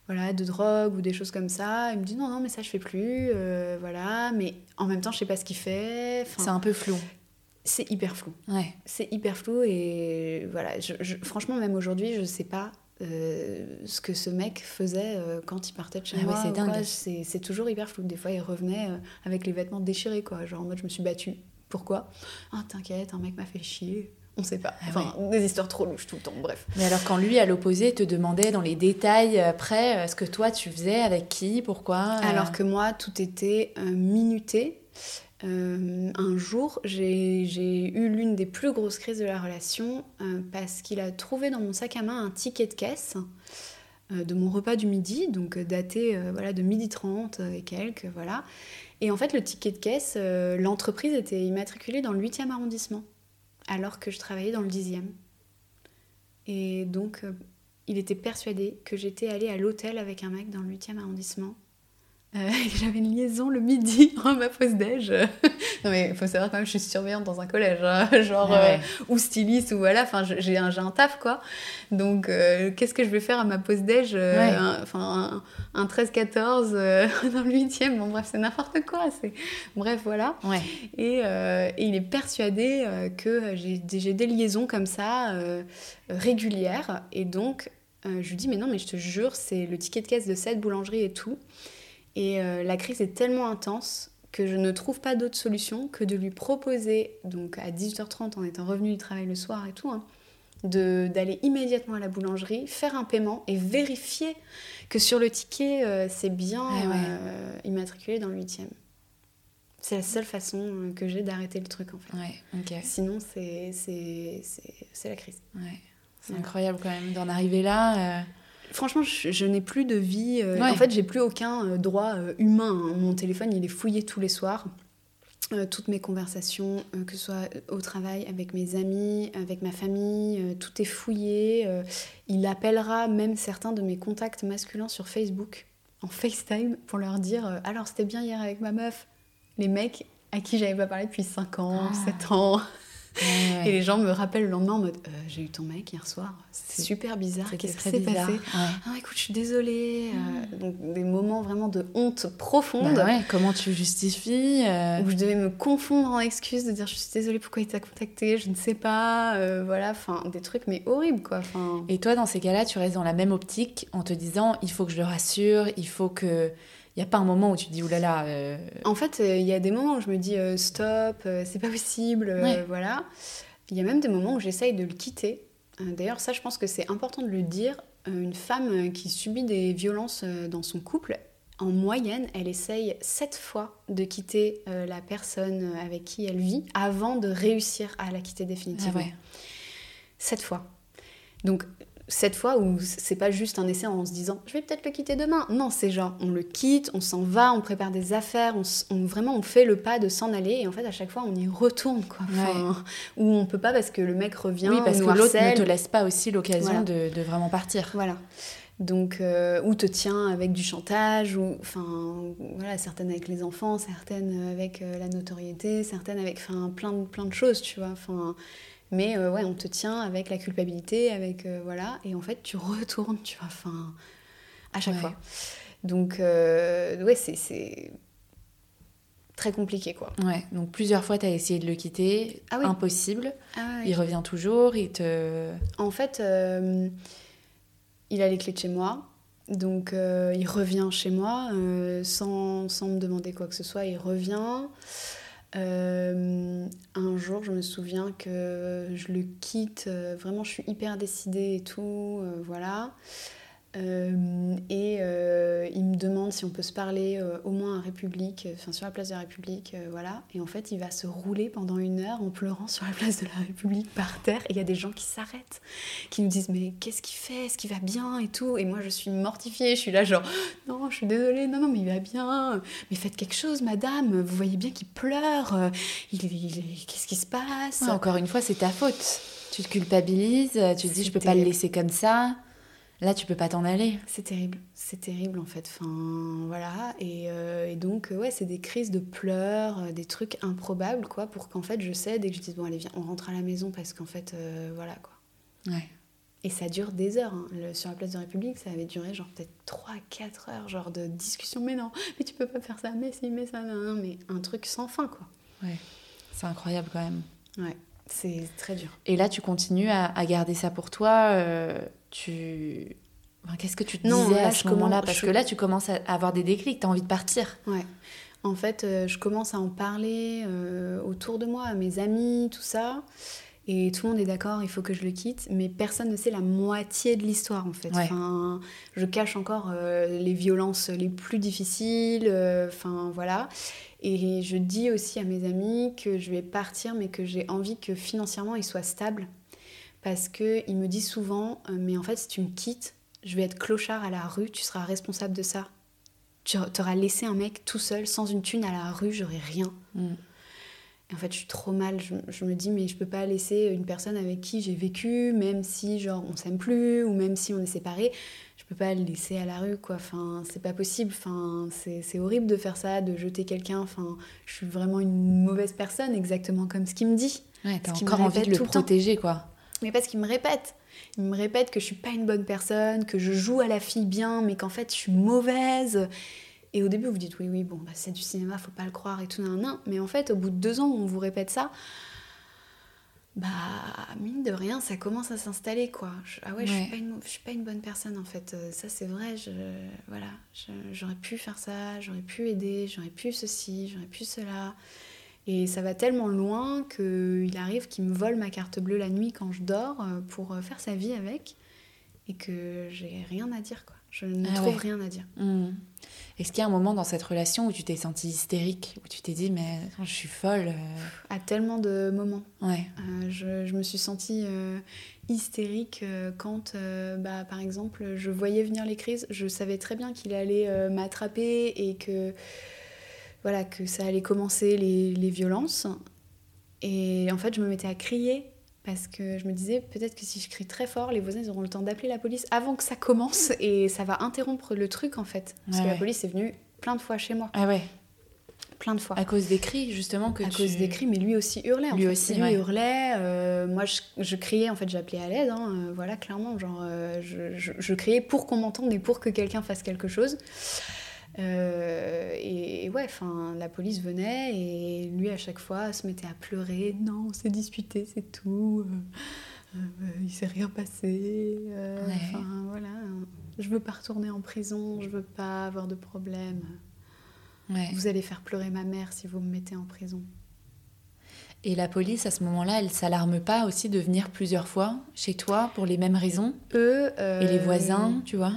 voilà, de drogue ou des choses comme ça. Il me dit non, non, mais ça je fais plus. Euh, voilà, mais en même temps, je sais pas ce qu'il fait. c'est un peu flou. C'est hyper flou. Ouais. C'est hyper flou et voilà, je, franchement, même aujourd'hui, je sais pas ce que ce mec faisait quand il partait de chez ah moi. c'est dingue. C'est toujours hyper flou. Des fois, il revenait avec les vêtements déchirés, quoi. Genre en mode, je me suis battue. Pourquoi? Ah, t'inquiète, un mec m'a fait chier. On sait pas. Ah enfin, des histoires trop louches tout le temps, bref. Mais alors, quand lui, à l'opposé, te demandait dans les détails après euh, ce que toi tu faisais, avec qui, pourquoi euh Alors que moi, tout était euh, minuté. un jour, j'ai eu l'une des plus grosses crises de la relation parce qu'il a trouvé dans mon sac à main un ticket de caisse de mon repas du midi, donc daté voilà, de midi 30 et quelques, voilà. Et en fait, le ticket de caisse, euh, l'entreprise était immatriculée dans le 8e arrondissement, alors que je travaillais dans le 10e. Et donc, euh, il était persuadé que j'étais allée à l'hôtel avec un mec dans le 8e arrondissement euh, j'avais une liaison le midi à ma pause déj. non mais il faut savoir quand même, je suis surveillante dans un collège, hein. genre euh, ou styliste ou voilà. Enfin, j'ai un, un taf quoi. Donc euh, qu'est-ce que je vais faire à ma pause déj Enfin, un, 13-14 dans le 8e. Bon bref, c'est n'importe quoi. C'est bref voilà. Ouais. Et, et, il est persuadé que j'ai des liaisons comme ça régulières et donc je lui dis mais non mais je te jure c'est le ticket de caisse de cette boulangerie et tout. Et euh, la crise est tellement intense que je ne trouve pas d'autre solution que de lui proposer, donc à 18h30 en étant revenu du travail le soir et tout, hein, d'aller immédiatement à la boulangerie, faire un paiement et vérifier que sur le ticket, euh, c'est bien ah euh, immatriculé dans le 8e. C'est la seule façon que j'ai d'arrêter le truc en fait. Ouais, ok. Sinon, c'est c'est- c'est- c'est la crise. C'est incroyable quand même d'en arriver là. Franchement, je, je n'ai plus de vie. euh, Ouais. En fait, j'ai plus aucun euh, droit euh, humain. hein. Mon téléphone, il est fouillé tous les soirs. Euh, toutes mes conversations, euh, que ce soit au travail, avec mes amis, avec ma famille, euh, tout est fouillé. il appellera même certains de mes contacts masculins sur Facebook en FaceTime pour leur dire Alors, c'était bien hier avec ma meuf. Les mecs à qui j'avais pas parlé depuis 5 ans, Ah. 7 ans. Ouais, ouais. Et les gens me rappellent le lendemain en mode Euh, J'ai eu ton mec hier soir. C'est super bizarre. Qu'est-ce qui s'est passé Ouais. ah écoute, je suis désolée. euh, donc des moments vraiment de honte profonde Bah comment tu justifies euh, où je devais me confondre en excuses de dire je suis désolée pourquoi il t'a contacté, je ne sais pas, voilà, enfin des trucs mais horribles quoi. Enfin, Et toi, dans ces cas-là, tu restes dans la même optique en te disant il faut que je le rassure, il faut que. Il n'y a pas un moment où tu te dis oulala. euh, en fait, euh, il y a des moments où je me dis euh, stop, c'est pas possible, Ouais. voilà. Il y a même des moments où j'essaye de le quitter. D'ailleurs, ça, je pense que c'est important de le dire. Une femme qui subit des violences dans son couple, en moyenne, elle essaye sept fois de quitter la personne avec qui elle vit avant de réussir à la quitter ah définitivement. ouais. Sept fois. Donc, sept fois où c'est pas juste un essai en se disant je vais peut-être le quitter demain. Non, c'est genre on le quitte, on s'en va, on prépare des affaires, on, vraiment on fait le pas de s'en aller et en fait à chaque fois on y retourne quoi. Enfin, Ou on peut pas parce que le mec revient, Oui, parce que l'autre ne te laisse pas aussi l'occasion Voilà. de, de vraiment partir. Voilà. Donc, euh, ou te tient avec du chantage, ou enfin, voilà, certaines avec les enfants, certaines avec euh, la notoriété, certaines avec enfin, plein, de, plein de choses, tu vois. Enfin, mais euh, ouais, on te tient avec la culpabilité, avec euh, voilà, et en fait, tu retournes, tu vois, enfin, à chaque Ouais. fois. Donc, euh, ouais, c'est- très compliqué, quoi. Ouais, donc plusieurs fois, tu as essayé de le quitter. Ah oui. Impossible. Ah ouais. Il revient toujours, il te. En fait, euh, il a les clés de chez moi. Donc, il revient chez moi sans, sans me demander quoi que ce soit. Il revient. Euh, un jour, je me souviens que je le quitte. euh, vraiment, je suis hyper décidée et tout. euh, voilà. Euh, et euh, il me demande si on peut se parler euh, au moins à République, enfin sur la place de la République, voilà. Et en fait, il va se rouler pendant une heure en pleurant sur la place de la République par terre. Et il y a des gens qui s'arrêtent, qui nous disent mais qu'est-ce qu'il fait, est-ce qu'il va bien et tout? Et moi, je suis mortifiée, je suis là genre non, je suis désolée, non non mais il va bien. Mais faites quelque chose, madame. Vous voyez bien qu'il pleure. Il, il- il- qu'est-ce qui se passe Ouais, encore une fois, c'est ta faute. Tu te culpabilises, tu te dis je peux pas le laisser comme ça. Là, tu peux pas t'en aller. C'est terrible, c'est terrible en fait. Enfin, voilà. Et, euh, et donc, euh, ouais, c'est des crises de pleurs, euh, des trucs improbables, quoi, pour qu'en fait je cède et que je dise, bon, allez, viens, on rentre à la maison parce qu'en fait, euh, voilà, quoi. Ouais. Et ça dure des heures. hein. Le- sur la place de République, ça avait duré genre peut-être 3-4 heures, genre de discussion. Mais non, mais tu peux pas faire ça, mais si, mais ça, non, non, mais un truc sans fin, quoi. C'est incroyable quand même. Ouais, c'est très dur. Et là, tu continues à, à garder ça pour toi. euh, tu. Enfin, Qu'est-ce que tu te Non, disais là, à ce moment-là Parce je- que là, tu commences à avoir des déclics, tu as envie de partir. Ouais. En fait, euh, je commence à en parler euh, autour de moi, à mes amis, tout ça. Et tout le monde est d'accord, il faut que je le quitte. Mais personne ne sait la moitié de l'histoire, en fait. Ouais. Enfin, je cache encore euh, les violences les plus difficiles. euh, Enfin, voilà. Et je dis aussi à mes amis que je vais partir, mais que j'ai envie que financièrement, ils soient stables. Parce qu'ils me disent souvent, euh, mais en fait, si tu me quittes, je vais être clochard à la rue, tu seras responsable de ça. Tu auras laissé un mec tout seul, sans une thune à la rue, j'aurais rien. Mm. Et en fait, je suis trop mal. Je, je me dis, mais je peux pas laisser une personne avec qui j'ai vécu, même si, genre, on s'aime plus, ou même si on est séparés, je peux pas le laisser à la rue, quoi. Enfin, c'est pas possible. Enfin, c'est horrible de faire ça, de jeter quelqu'un. Enfin, je suis vraiment une mauvaise personne, exactement comme ce qu'il me dit. Ouais, t'as encore envie de le protéger, quoi. Mais parce qu'il me répète. Il me répète que je suis pas une bonne personne, que je joue à la fille bien, mais qu'en fait je suis mauvaise. Et au début, vous dites oui, oui, bon, bah, c'est du cinéma, faut pas le croire et tout, nan, nan. Mais en fait, au bout de deux ans où on vous répète ça, bah, mine de rien, ça commence à s'installer, quoi. Je- ah ouais, je suis pas une, je suis pas une bonne personne, en fait. Euh, Ça, c'est vrai, je, voilà. J'aurais pu faire ça, j'aurais pu aider, j'aurais pu ceci, j'aurais pu cela. Et ça va tellement loin qu'il arrive qu'il me vole ma carte bleue la nuit quand je dors euh, pour euh, faire sa vie avec. et que j'ai rien à dire, quoi. Je ne Ah trouve ouais. rien à dire. Hmm. Est-ce qu'il y a un moment dans cette relation où tu t'es sentie hystérique, où tu t'es dit, mais je suis folle euh, À tellement de moments. Ouais. Euh, je, je me suis sentie euh, hystérique euh, quand, bah, par exemple, je voyais venir les crises. Je savais très bien qu'il allait m'attraper et que, voilà, que ça allait commencer les, les violences. Et en fait, je me mettais à crier parce que je me disais peut-être que si je crie très fort, les voisins ils auront le temps d'appeler la police avant que ça commence et ça va interrompre le truc en fait. Parce que la police est venue plein de fois chez moi, Ah ouais. plein de fois À cause des cris, justement, que à tu... cause des cris, mais lui aussi hurlait. En Lui fait. aussi, lui ouais. hurlait. euh, moi, je, je criais. En fait, j'appelais à l'aide. hein, euh, voilà, clairement, genre, euh, je, je- je criais pour qu'on m'entende et pour que quelqu'un fasse quelque chose. Euh, et, et ouais, enfin, la police venait et lui à chaque fois se mettait à pleurer. Non, on s'est disputé, c'est tout. Euh, euh, il s'est rien passé. euh, Ouais. Enfin voilà, je veux pas retourner en prison. Je veux pas avoir de problème. Ouais. Vous allez faire pleurer ma mère si vous me mettez en prison. Et la police, à ce moment-là, elle s'alarme pas aussi de venir plusieurs fois chez toi pour les mêmes raisons? Eux. Et les voisins, tu vois?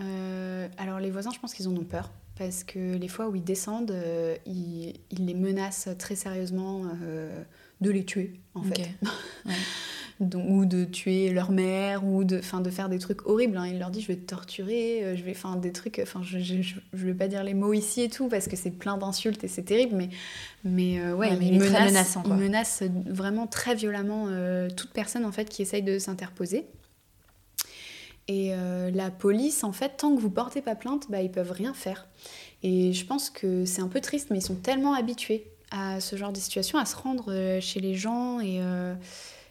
Euh, Alors, les voisins, je pense qu'ils en ont peur. Parce que les fois où ils descendent, euh, ils, ils les menacent très sérieusement euh, de les tuer, en fait. Ouais. Donc, ou de tuer leur mère, ou de, de faire des trucs horribles. hein. Il leur dit Je vais te torturer, je vais faire des trucs. Enfin, je, je, je, je vais pas dire les mots ici et tout, parce que c'est plein d'insultes et c'est terrible. Mais, mais euh, ouais, mais il menacent, menaçant, vraiment très violemment euh, toute personne en fait, qui essaye de s'interposer. Et euh, la police, en fait, tant que vous portez pas plainte, bah, ils peuvent rien faire. Et je pense que c'est un peu triste, mais ils sont tellement habitués à ce genre de situation, à se rendre euh, chez les gens et, euh,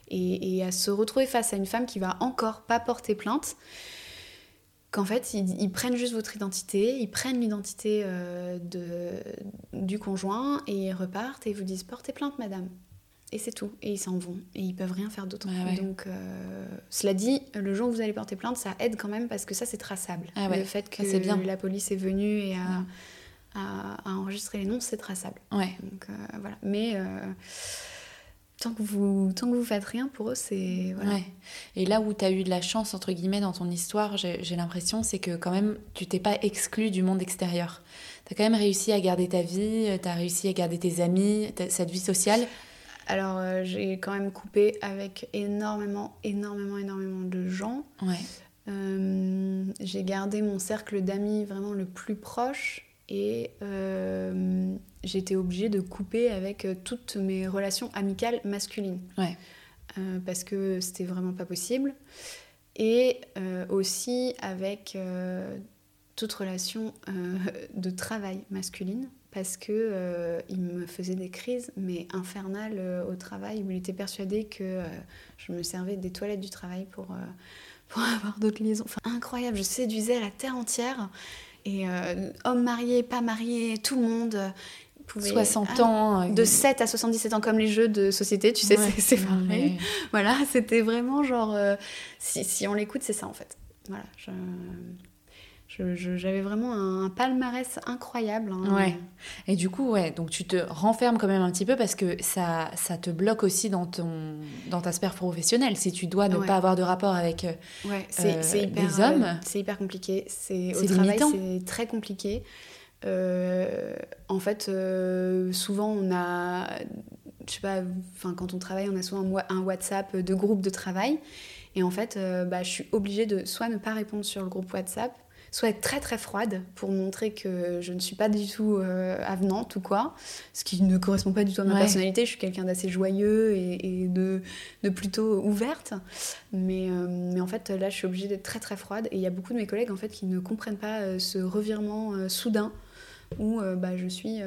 et, et à se retrouver face à une femme qui va encore pas porter plainte, qu'en fait, ils, prennent juste votre identité, ils prennent l'identité de- du conjoint et ils repartent et vous disent portez plainte, madame. Et c'est tout. Et ils s'en vont. Et ils peuvent rien faire d'autre. Ah ouais. Donc, euh, cela dit, le jour où vous allez porter plainte, ça aide quand même parce que ça, c'est traçable. Ah ouais, Le fait ça, que bien. la police est venue et a, a- a enregistré les noms, c'est traçable. Ouais. Donc, euh, voilà. Mais euh, tant, que vous, tant que vous faites rien, pour eux, c'est. Voilà. Ouais. Et là où tu as eu de la chance, entre guillemets, dans ton histoire, j'ai l'impression, c'est que quand même, tu t'es pas exclu du monde extérieur. Tu as quand même réussi à garder ta vie, tu as réussi à garder tes amis, cette vie sociale. Alors, euh, j'ai quand même coupé avec énormément, énormément, énormément de gens. Ouais. Euh, j'ai gardé mon cercle d'amis vraiment le plus proche et euh, j'étais obligée de couper avec euh, toutes mes relations amicales masculines. Ouais. Parce que c'était vraiment pas possible. Et aussi avec toute relation de travail masculine parce que euh, il me faisait des crises mais infernales euh, au travail où il était persuadé que euh, je me servais des toilettes du travail pour pour avoir d'autres liaisons. Enfin, incroyable, je séduisais la terre entière. Et hommes mariés, pas mariés, tout le monde pouvait... 60 Ah, ans. De 7 à 77 ans, comme les jeux de société, tu sais, ouais. c'est- pareil. Ouais. Voilà, c'était vraiment genre... si, si on l'écoute, c'est ça en fait. Voilà, je... J'avais vraiment un palmarès incroyable. hein. Ouais. Et du coup, ouais, donc tu te renfermes quand même un petit peu parce que ça, ça te bloque aussi dans, ton, dans ta sphère professionnelle. Si tu dois ne Ouais. pas avoir de rapport avec. euh, Ouais, euh, hyper, des hommes. euh, c'est hyper compliqué. C'est au travail, c'est très compliqué. Euh, en fait, souvent on a, je sais pas, enfin quand on travaille, on a souvent un, WhatsApp de groupe de travail. Et en fait, euh, bah, je suis obligée de soit ne pas répondre sur le groupe WhatsApp, soit être très très froide pour montrer que je ne suis pas du tout euh, avenante ou quoi, ce qui ne correspond pas du tout à ma Ouais. personnalité. Je suis quelqu'un d'assez joyeux et, et de, de plutôt ouverte. Mais, euh, mais en fait, là, je suis obligée d'être très très froide. Et il y a beaucoup de mes collègues en fait qui ne comprennent pas euh, ce revirement soudain où bah, je suis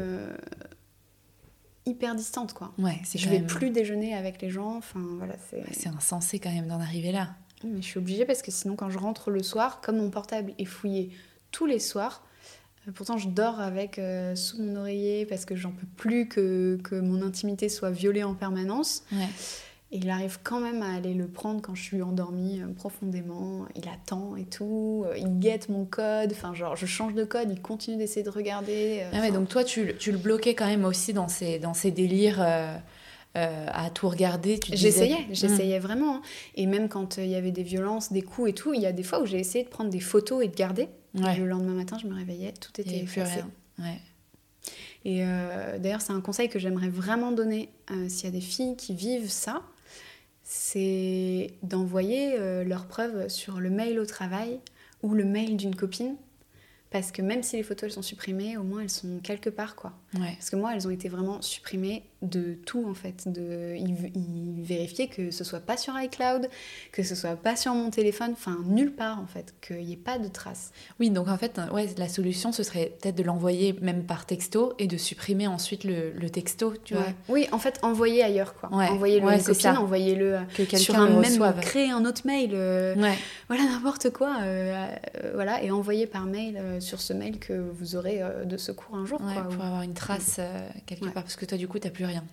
hyper distante quoi. Ouais, Je vais même- plus déjeuner avec les gens. Enfin voilà, c'est. C'est insensé quand même d'en arriver là. Mais je suis obligée parce que sinon, quand je rentre le soir, comme mon portable est fouillé tous les soirs, euh, pourtant je dors avec euh, sous mon oreiller parce que j'en peux plus que, que mon intimité soit violée en permanence. Ouais. Et il arrive quand même à aller le prendre quand je suis endormie euh, profondément. Il attend et tout. euh, il guette mon code. Enfin, genre, je change de code, il continue d'essayer de regarder. Ah ouais, donc toi, tu, le- tu le bloquais quand même aussi dans ces, dans ces délires euh, à tout regarder. J'essayais, j'essayais vraiment. Hein. Et même quand il y avait des violences, des coups et tout, il y a des fois où j'ai essayé de prendre des photos et de garder. Le lendemain matin, je me réveillais, tout était effacé. Ouais. Et euh, d'ailleurs, c'est un conseil que j'aimerais vraiment donner euh, s'il y a des filles qui vivent ça, c'est d'envoyer euh, leurs preuves sur le mail au travail ou le mail d'une copine parce que même si les photos elles sont supprimées, au moins elles sont quelque part quoi. Parce que moi elles ont été vraiment supprimées de tout en fait. De, ils, vérifiaient que ce soit pas sur iCloud, que ce soit pas sur mon téléphone, enfin nulle part en fait, qu'il n'y ait pas de traces. Oui donc en fait ouais, la solution ce serait peut-être de l'envoyer même par texto et de supprimer ensuite le, texto, tu vois. Oui en fait envoyer ailleurs quoi. Envoyez-le à une copine, envoyez-le que sur un même, créer un autre mail, euh, voilà n'importe quoi, euh, euh, voilà et envoyer par mail sur ce mail que vous aurez euh, de secours un jour. quoi, pour avoir une trace euh, quelque part, parce que toi, du coup, tu n'as plus rien.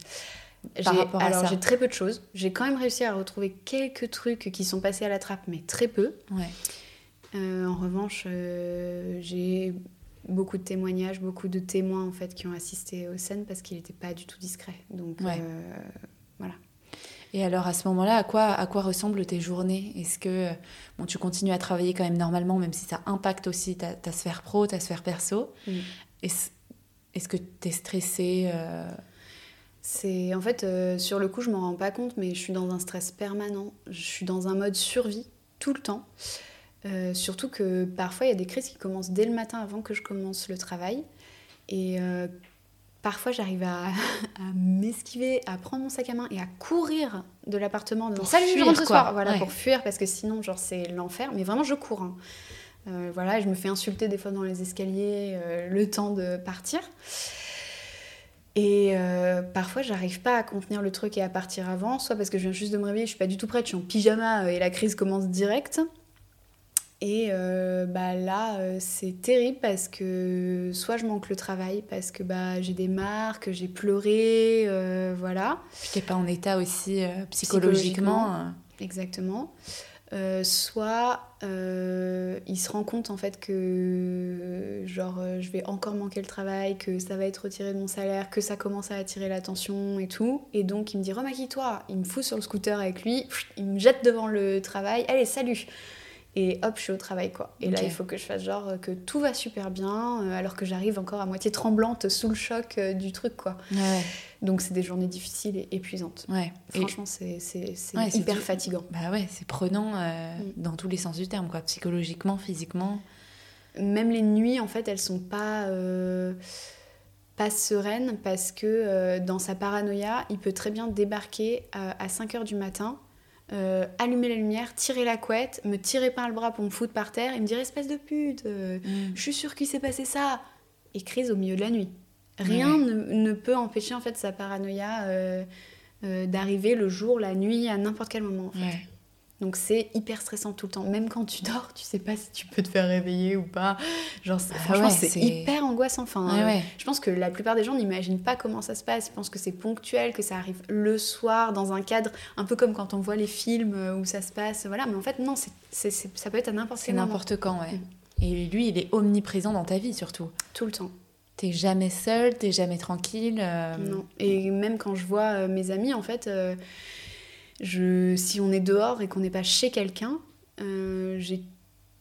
alors, j'ai très peu de choses. J'ai quand même réussi à retrouver quelques trucs qui sont passés à la trappe, mais très peu. Euh, en revanche, j'ai beaucoup de témoignages, beaucoup de témoins en fait qui ont assisté aux scènes parce qu'il n'était pas du tout discret. Donc voilà. Et alors à ce moment-là, à quoi, à quoi ressemblent tes journées? Est-ce que bon, tu continues à travailler quand même normalement, même si ça impacte aussi ta, ta sphère pro, ta sphère perso? Mm. Est-ce que tu es stressée euh? C'est en fait euh, sur le coup, je m'en rends pas compte, mais je suis dans un stress permanent. Je suis dans un mode survie tout le temps. Euh, surtout que parfois il y a des crises qui commencent dès le matin avant que je commence le travail. Et parfois j'arrive à, m'esquiver, à prendre mon sac à main et à courir de l'appartement de salut je rentre ce soir voilà pour fuir parce que sinon genre c'est l'enfer mais vraiment je cours hein. Euh, voilà je me fais insulter des fois dans les escaliers euh, le temps de partir et euh, parfois j'arrive pas à contenir le truc et à partir avant soit parce que je viens juste de me réveiller je suis pas du tout prête je suis en pyjama et la crise commence direct et euh, bah là, euh, c'est terrible parce que soit je manque le travail, parce que bah, j'ai des marques, j'ai pleuré, euh, voilà. Tu n'es pas en état aussi psychologiquement. Exactement. Soit il se rend compte en fait que genre je vais encore manquer le travail, que ça va être retiré de mon salaire, que ça commence à attirer l'attention et tout. Et donc il me dit remaquille-toi. Il me fout sur le scooter avec lui, il me jette devant le travail. Allez, salut et hop, je suis au travail, quoi. Et là, il faut que je fasse genre que tout va super bien, euh, alors que j'arrive encore à moitié tremblante sous le choc euh, du truc, quoi. Donc, c'est des journées difficiles et épuisantes. Ouais. Franchement, c'est hyper fatigant. Bah ouais, c'est prenant euh, mm. dans tous les sens du terme, quoi. Psychologiquement, physiquement. Même les nuits, en fait, elles sont pas pas sereines parce que dans sa paranoïa, il peut très bien débarquer à 5 h du matin euh, allumer la lumière, tirer la couette, me tirer par le bras pour me foutre par terre et me dire espèce de pute, euh, mm. je suis sûre qu'il s'est passé ça. Et crise au milieu de la nuit. Rien ne, peut empêcher en fait sa paranoïa euh, d'arriver le jour, la nuit, à n'importe quel moment. Donc c'est hyper stressant tout le temps. Même quand tu dors, tu sais pas si tu peux te faire réveiller ou pas. Genre, ah franchement, c'est hyper angoissant. Enfin, Je pense que la plupart des gens n'imaginent pas comment ça se passe. Ils pensent que c'est ponctuel, que ça arrive le soir, dans un cadre un peu comme quand on voit les films euh, où ça se passe. Voilà, mais en fait, non, c'est ça peut être à n'importe quel moment. n'importe quand, ouais. Mm. Et lui, il est omniprésent dans ta vie surtout. Tout le temps. T'es jamais seule, t'es jamais tranquille. Euh. Non. Et même quand je vois euh, mes amis, en fait je, si on est dehors et qu'on n'est pas chez quelqu'un, euh, j'ai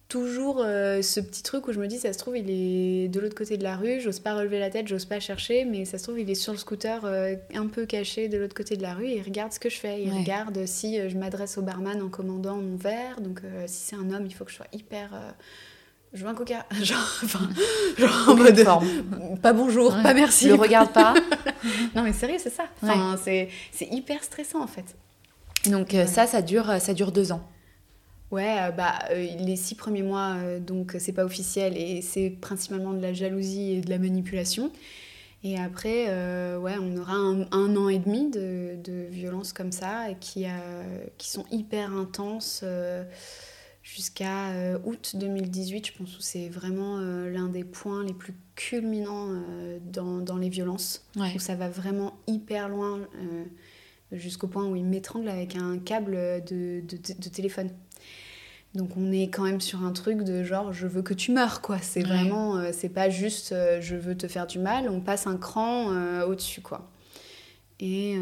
toujours euh, ce petit truc où je me dis, ça se trouve, il est de l'autre côté de la rue, j'ose pas relever la tête, j'ose pas chercher, mais ça se trouve, il est sur le scooter euh, un peu caché de l'autre côté de la rue et il regarde ce que je fais. Il regarde si je m'adresse au barman en commandant mon verre. Donc, si c'est un homme, il faut que je sois hyper. Je veux un coca. Genre, enfin, genre en mode. Pas bonjour, pas merci. Le regarde pas. non, mais sérieux, c'est ça. Enfin, c'est hyper stressant en fait. Donc euh, ça, ça dure, euh, ça dure deux ans. Ouais, euh, bah, les six premiers mois, donc c'est pas officiel et c'est principalement de la jalousie et de la manipulation. Et après, ouais, on aura un, an et demi de, de violences comme ça qui, qui sont hyper intenses jusqu'à août 2018, je pense, où c'est vraiment l'un des points les plus culminants dans, dans, les violences, où ça va vraiment hyper loin jusqu'au point où il m'étrangle avec un câble de, de, téléphone. Donc on est quand même sur un truc de genre je veux que tu meurs quoi. C'est vraiment euh, c'est pas juste euh, je veux te faire du mal. On passe un cran euh, au-dessus quoi. Et,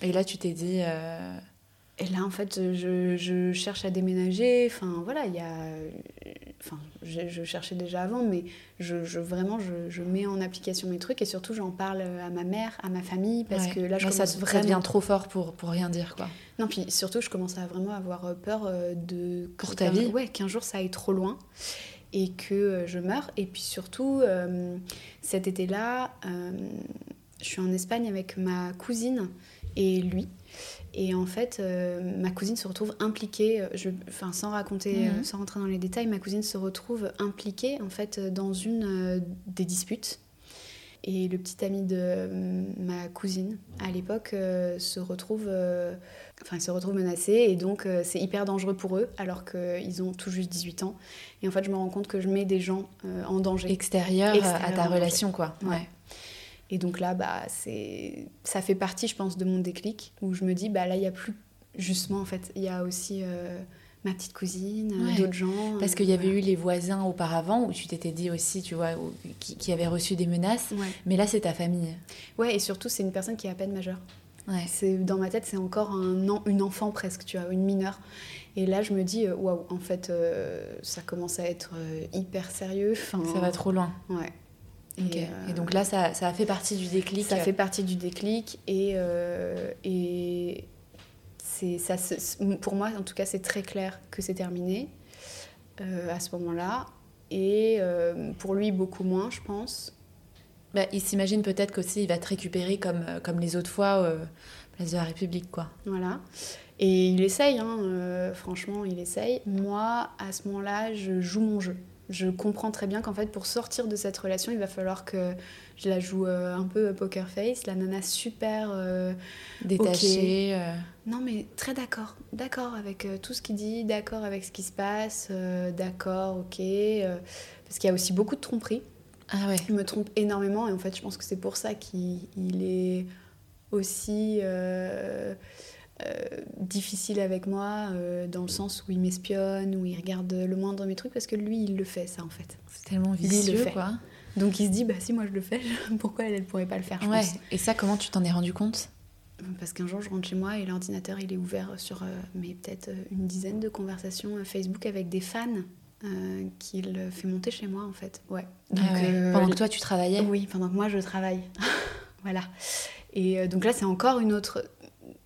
et là, tu t'es dit. Et là, en fait, je, je, cherche à déménager. Enfin, voilà, il y a. Enfin, je, je, cherchais déjà avant, mais je, je vraiment, je, mets en application mes trucs et surtout, j'en parle à ma mère, à ma famille, parce que là, je commence ça, vraiment. Ça devient trop fort pour, pour rien dire, quoi. Non, puis surtout, je commence à vraiment avoir peur euh, de. Pour ta vie Ouais, qu'un jour ça aille trop loin et que euh, je meure. Et puis surtout, euh, cet été-là, je suis en Espagne avec ma cousine et lui. Et en fait, euh, ma cousine se retrouve impliquée, euh, je, enfin, sans raconter, euh, mhm. sans rentrer dans les détails, ma cousine se retrouve impliquée en fait dans une des disputes. Et le petit ami de ma cousine à l'époque se retrouve, enfin, se retrouve menacé et donc c'est hyper dangereux pour eux alors qu'ils ont tout juste 18 ans. Et en fait, je me rends compte que je mets des gens en danger. Extérieur, à ta relation, quoi. ouais. Et donc là, bah, c'est, ça fait partie, je pense, de mon déclic, où je me dis, bah là, il n'y a plus, justement, en fait, il y a aussi euh, ma petite cousine, d'autres gens. Parce qu'il y avait eu les voisins auparavant, où tu t'étais dit aussi, tu vois, qui, qui avaient reçu des menaces, mais là, c'est ta famille. Ouais, et surtout, c'est une personne qui est à peine majeure. Ouais. C'est, dans ma tête, c'est encore un, une enfant presque, tu vois, une mineure. Et là, je me dis, euh, waouh, en fait, euh, ça commence à être hyper sérieux. ça va trop loin. Ouais. Et, et, donc là, ça, ça, a fait partie du déclic Ça fait partie du déclic. Et, euh, et ça, pour moi, en tout cas, c'est très clair que c'est terminé euh, à ce moment-là. Et euh, pour lui, beaucoup moins, je pense. Bah, il s'imagine peut-être qu'aussi, il va te récupérer comme, comme les autres fois, place de la République, quoi. Voilà. Et il essaye, hein, franchement, il essaye. Moi, à ce moment-là, je joue mon jeu je comprends très bien qu'en fait, pour sortir de cette relation, il va falloir que je la joue euh, un peu poker face, la nana super euh, détachée. Euh. Non, mais très d'accord, d'accord avec tout ce qu'il dit, d'accord avec ce qui se passe, d'accord, ok. parce qu'il y a aussi beaucoup de tromperies. Ah ouais. Il me trompe énormément et en fait, je pense que c'est pour ça qu'il est aussi euh, difficile avec moi euh, dans le sens où il m'espionne, où il regarde le moindre de mes trucs parce que lui il le fait ça en fait. C'est tellement vicieux quoi. Donc il se dit bah si moi je le fais, pourquoi elle elle pourrait pas le faire je ouais. Et ça comment tu t'en es rendu compte? Parce qu'un jour je rentre chez moi et l'ordinateur il est ouvert sur euh, mais peut-être une dizaine de conversations Facebook avec des fans qu'il fait monter chez moi en fait. Ouais. Donc, ah pendant que toi tu travaillais? Oui, pendant que moi je travaille. voilà. Et donc là c'est encore une autre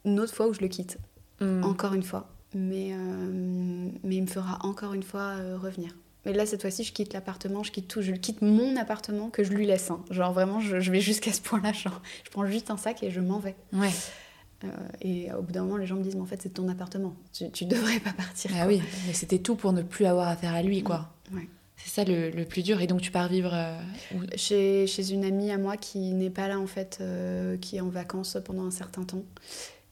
une autre fois où je le quitte. Hmm. Encore une fois. Mais, euh, mais il me fera encore une fois euh, revenir. Mais là, cette fois-ci, je quitte l'appartement, je quitte tout. Je quitte mon appartement que je lui laisse. Hein. Genre vraiment, je, vais jusqu'à ce point-là. je prends juste un sac et je m'en vais. Ouais. Euh, et au bout d'un moment, les gens me disent, mais en fait, c'est ton appartement. Tu, tu devrais pas partir. Ah oui, mais c'était tout pour ne plus avoir affaire à lui, quoi. Ouais. C'est ça le, le, plus dur. Et donc, tu pars vivre chez, chez, une amie à moi qui n'est pas là, en fait, qui est en vacances pendant un certain temps.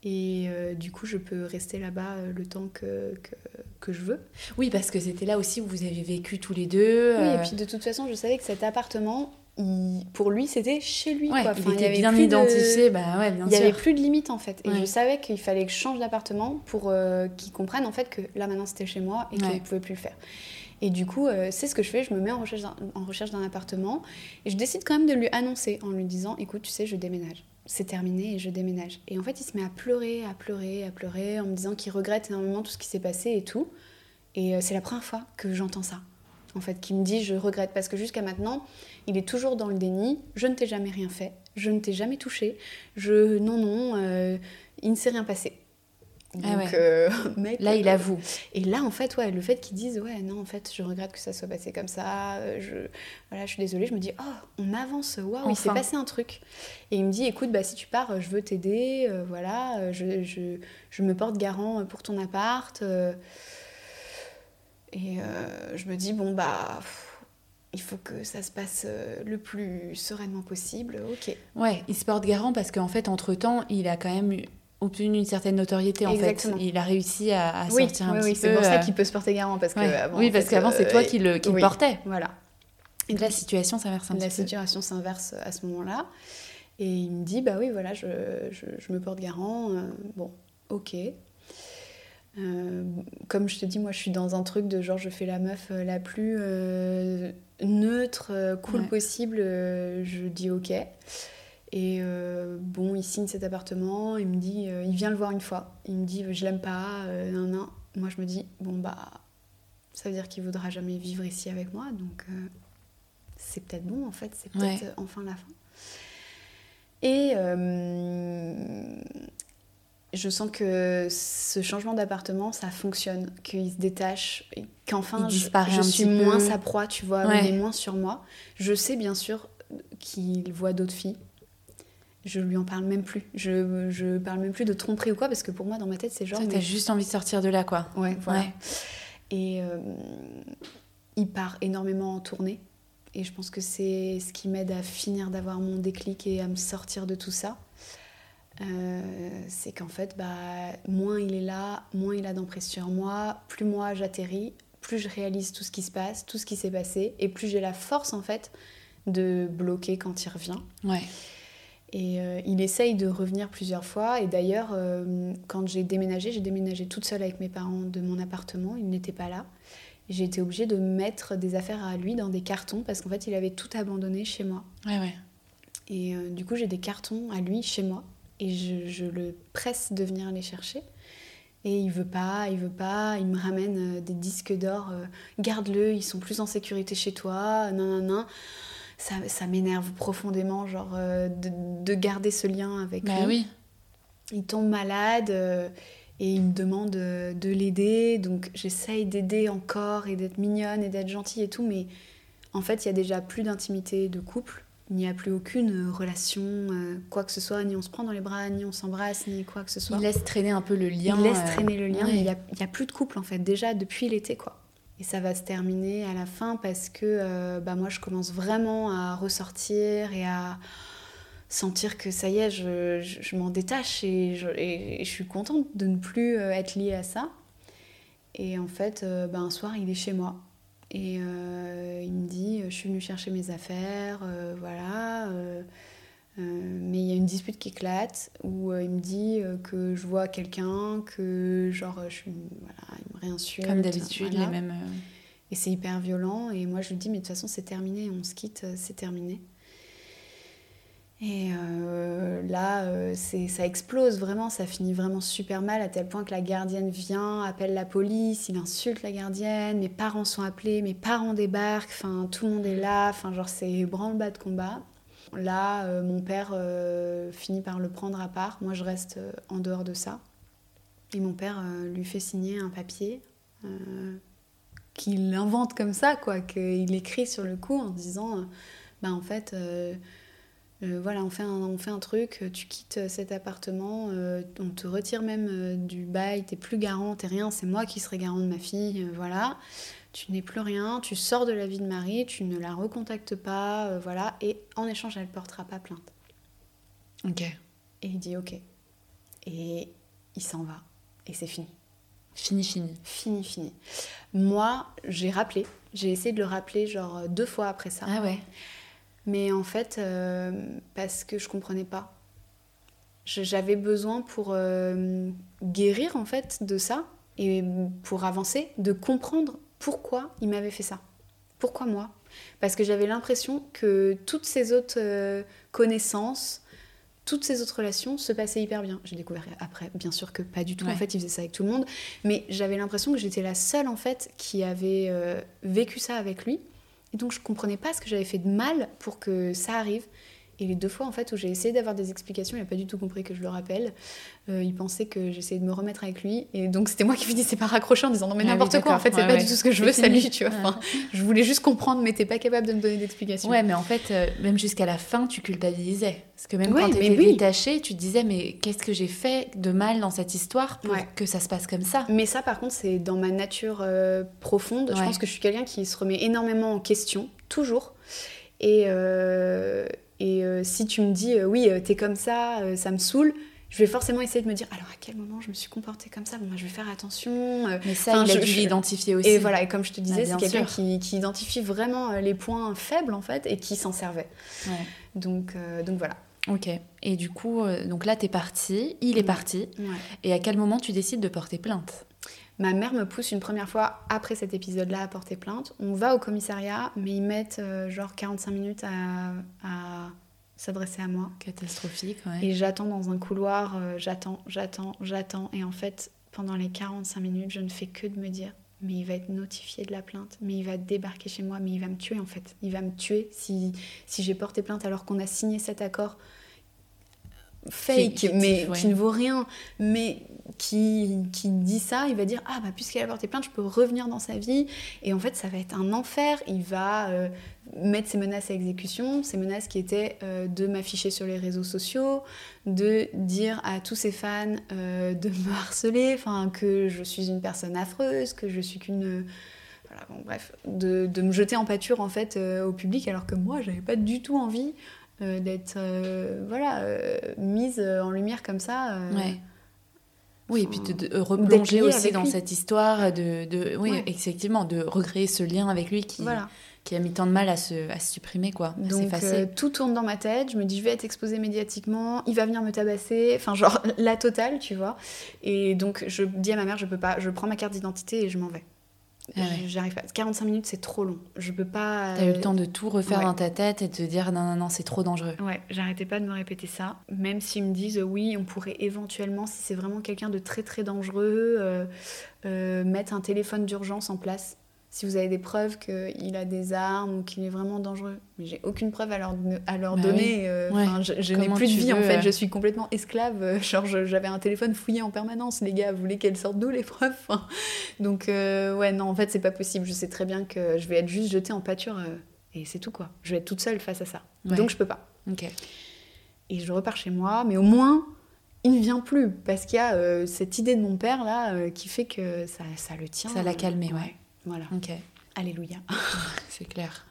Et euh, du coup, je peux rester là-bas euh, le temps que, que, que, je veux. Oui, parce que c'était là aussi où vous avez vécu tous les deux. Oui, et euh. puis de toute façon, je savais que cet appartement, pour lui, c'était chez lui. Ouais, il était bien identifié, bah ouais, bien Il n'y avait plus de limite en fait. Et je savais qu'il fallait que je change d'appartement pour qu'il comprenne en fait que là maintenant c'était chez moi et qu'il ne pouvait plus le faire. Et du coup, c'est ce que je fais, je me mets en recherche d'un appartement et je décide quand même de lui annoncer en lui disant écoute, tu sais, je déménage c'est terminé et je déménage. Et en fait, il se met à pleurer, à pleurer, à pleurer, en me disant qu'il regrette énormément tout ce qui s'est passé et tout. Et euh, c'est la première fois que j'entends ça, en fait, qui me dit je regrette. Parce que jusqu'à maintenant, il est toujours dans le déni. Je ne t'ai jamais rien fait, je ne t'ai jamais touché, je. Non, non, euh, il ne s'est rien passé. Ah Donc, euh, là, il avoue. Et là, en fait, ouais, le fait qu'ils disent, ouais, non, en fait, je regrette que ça soit passé comme ça, euh, je, voilà, je suis désolée, je me dis, oh, on avance, waouh, il s'est passé un truc. Et il me dit, écoute, bah, si tu pars, je veux t'aider, euh, voilà, je, je, je, me porte garant pour ton appart. et je me dis, bon, bah. il faut que ça se passe le plus sereinement possible, ok. Ouais, il se porte garant parce qu'en fait, entre-temps, il a quand même eu obtenu une certaine notoriété en fait. Il a réussi à, sortir un oui, petit peu. Oui, c'est pour ça euh, qu'il peut se porter garant parce que oui, parce qu'avant c'est toi qui le, qui le portais. Voilà. Et la situation s'inverse un La situation s'inverse à ce moment-là. Et il me dit bah oui voilà je, je, je me porte garant. Euh, bon ok. Euh, comme je te dis, moi je suis dans un truc de genre je fais la meuf la plus neutre, cool possible, je dis ok. Et euh, bon, il signe cet appartement, il me dit, euh, il vient le voir une fois, il me dit, je l'aime pas, euh, non, non. Moi, je me dis, bon, bah, ça veut dire qu'il voudra jamais vivre ici avec moi, donc euh, c'est peut-être bon, en fait, c'est peut-être Ouais. enfin la fin. Et je sens que ce changement d'appartement, ça fonctionne, qu'il se détache, qu'enfin je, suis peu. moins sa proie, tu vois, Ouais. il est moins sur moi. Je sais bien sûr qu'il voit d'autres filles. Je lui en parle même plus. Je, je parle même plus de tromperie ou quoi, parce que pour moi, dans ma tête, c'est genre. Toi, mais- t'as juste envie de sortir de là, quoi. Ouais, voilà. Ouais. Et euh, il part énormément en tournée. Et je pense que c'est ce qui m'aide à finir d'avoir mon déclic et à me sortir de tout ça. Euh, c'est qu'en fait, bah, moins il est là, moins il a d'emprise sur moi, plus moi j'atterris, plus je réalise tout ce qui se passe, tout ce qui s'est passé, et plus j'ai la force en fait de bloquer quand il revient. Ouais. Et euh, il essaye de revenir plusieurs fois. Et d'ailleurs, euh, quand j'ai déménagé, j'ai déménagé toute seule avec mes parents de mon appartement. Il n'était pas là. J'ai été obligée de mettre des affaires à lui dans des cartons parce qu'en fait, il avait tout abandonné chez moi. Ouais, ouais. Et euh, du coup, j'ai des cartons à lui chez moi. Et je, je le presse de venir les chercher. Et il veut pas, il veut pas. Il me ramène des disques d'or. Garde-le, ils sont plus en sécurité chez toi. Non, non, non. Ça, ça m'énerve profondément, genre, euh, de, de garder ce lien avec Bah lui. oui. Il tombe malade euh, et il me demande euh, de l'aider. Donc j'essaye d'aider encore et d'être mignonne et d'être gentille et tout. Mais en fait, il y a déjà plus d'intimité de couple. Il n'y a plus aucune relation, quoi que ce soit. Ni on se prend dans les bras, ni on s'embrasse, ni quoi que ce soit. Il laisse traîner un peu le lien. Il laisse traîner le lien, ouais. mais il n'y a, il y a plus de couple en fait, déjà depuis l'été quoi. Et ça va se terminer à la fin parce que euh, bah, moi je commence vraiment à ressortir et à sentir que ça y est, je, je- m'en détache et je, je suis contente de ne plus euh, être liée à ça. Et en fait, euh, bah, un soir il est chez moi. Et il me dit, je suis venue chercher mes affaires, voilà. Euh, mais il y a une dispute qui éclate où euh, il me dit euh, que je vois quelqu'un, que genre je suis, voilà, il me réinsulte. Comme d'habitude, voilà. les mêmes. Et c'est hyper violent. Et moi je lui dis mais de toute façon c'est terminé, on se quitte, c'est terminé. Et euh, là, euh, ça explose vraiment, ça finit vraiment super mal à tel point que la gardienne vient, appelle la police, il insulte la gardienne, mes parents sont appelés, mes parents débarquent, enfin tout le monde est là, enfin genre c'est branle-bas de combat. Là, euh, mon père euh, finit par le prendre à part, moi je reste euh, en dehors de ça. Et mon père lui fait signer un papier qu'il invente comme ça, quoi, qu'il écrit sur le coup en disant, bah en fait, voilà, on fait, un, truc, tu quittes cet appartement, on te retire même du bail, t'es plus garant, t'es rien, c'est moi qui serai garant de ma fille, voilà. Tu n'es plus rien, tu sors de la vie de Marie, tu ne la recontactes pas, euh, voilà, et en échange, elle ne portera pas plainte. Ok. Et il dit ok. Et il s'en va, et c'est fini. Fini, fini. Fini, fini. Moi, j'ai rappelé, j'ai essayé de le rappeler genre deux fois après ça. Ah ouais. Mais en fait, euh, parce que je comprenais pas. J'avais besoin pour euh, guérir en fait de ça et pour avancer, de comprendre pourquoi il m'avait fait ça? Pourquoi moi? Parce que j'avais l'impression que toutes ces autres euh, connaissances, toutes ces autres relations se passaient hyper bien. J'ai découvert après, bien sûr que pas du tout. Ouais. En fait, il faisait ça avec tout le monde. Mais j'avais l'impression que j'étais la seule en fait qui avait euh, vécu ça avec lui. Et donc je comprenais pas ce que j'avais fait de mal pour que ça arrive. Et les deux fois en fait où j'ai essayé d'avoir des explications, il n'a pas du tout compris que je le rappelle. Euh, il pensait que j'essayais de me remettre avec lui. Et donc c'était moi qui finissais par raccrocher en disant non mais Ah oui, n'importe quoi, en fait c'est Ouais, pas ouais. du tout ce que je veux, fini. salut, tu vois. Enfin, je voulais juste comprendre mais t'es pas capable de me donner d'explications. Ouais, mais en fait, euh, même jusqu'à la fin, tu culpabilisais. Parce que même Ouais, quand tu étais oui. détachée, tu te disais, mais qu'est-ce que j'ai fait de mal dans cette histoire pour que ça se passe comme ça? Mais ça, par contre, c'est dans ma nature euh, profonde. Je pense que je suis quelqu'un qui se remet énormément en question, toujours. Et, euh, et euh, si tu me dis, euh, oui, euh, t'es comme ça, ça me saoule, je vais forcément essayer de me dire, alors à quel moment je me suis comportée comme ça? Bon, bah, je vais faire attention. Mais ça, Enfin, il a je- dû je- l'identifier aussi. et voilà, et comme je te disais, Ah, bien c'est quelqu'un qui, qui identifie vraiment les points faibles, en fait, et qui s'en servait. Ouais. Donc, donc voilà. Ok. Et du coup, donc là, t'es parti, il est Ouais. parti. Ouais. Et à quel moment tu décides de porter plainte? Ma mère me pousse une première fois après cet épisode-là à porter plainte. On va au commissariat, mais ils mettent euh, genre 45 minutes à, à s'adresser à moi. Catastrophique, ouais. Et j'attends dans un couloir, euh, j'attends, j'attends, j'attends. Et en fait, pendant les 45 minutes, je ne fais que de me dire mais il va être notifié de la plainte, mais il va débarquer chez moi, mais il va me tuer en fait. Il va me tuer si, si j'ai porté plainte alors qu'on a signé cet accord fake, mais qui ne vaut rien, mais qui, qui dit ça, il va dire ah bah puisqu'elle a porté plainte, je peux revenir dans sa vie et en fait ça va être un enfer. Il va euh, mettre ses menaces à exécution, ces menaces qui étaient euh, de m'afficher sur les réseaux sociaux, de dire à tous ses fans euh, de me harceler, que je suis une personne affreuse, que je suis qu'une voilà, bon, bref, de, de, me jeter en pâture en fait au public alors que moi j'avais pas du tout envie d'être voilà, mise en lumière comme ça. Oui, et puis de, replonger aussi dans cette histoire, de, de oui, effectivement, de recréer ce lien avec lui qui, qui a mis tant de mal à se, à se supprimer, quoi. Donc tout tourne dans ma tête, je me dis je vais être exposée médiatiquement, il va venir me tabasser, enfin genre la totale, tu vois. Et donc je dis à ma mère je peux pas, je prends ma carte d'identité et je m'en vais. Ah J'arrive pas. 45 minutes, c'est trop long. Je peux pas. T'as eu le temps de tout refaire dans ta tête et de te dire non, non, non, c'est trop dangereux. Ouais, j'arrêtais pas de me répéter ça. Même s'ils me disent oui, on pourrait éventuellement, si c'est vraiment quelqu'un de très très dangereux, euh, euh, mettre un téléphone d'urgence en place si vous avez des preuves qu'il a des armes ou qu'il est vraiment dangereux. Mais j'ai aucune preuve à leur, à leur bah donner. Euh, je, n'ai plus de vie en fait, euh, je suis complètement esclave. Euh, genre j'avais un téléphone fouillé en permanence, les gars, vous voulez qu'elles sortent d'où les preuves Donc ouais, non, en fait c'est pas possible. Je sais très bien que je vais être juste jetée en pâture et c'est tout quoi. Je vais être toute seule face à ça. Donc je peux pas. Ok. Et je repars chez moi, mais au moins il ne vient plus parce qu'il y a cette idée de mon père là qui fait que ça, ça le tient. Ça l'a calmé, ouais. Voilà. Ok. Alléluia. c'est clair.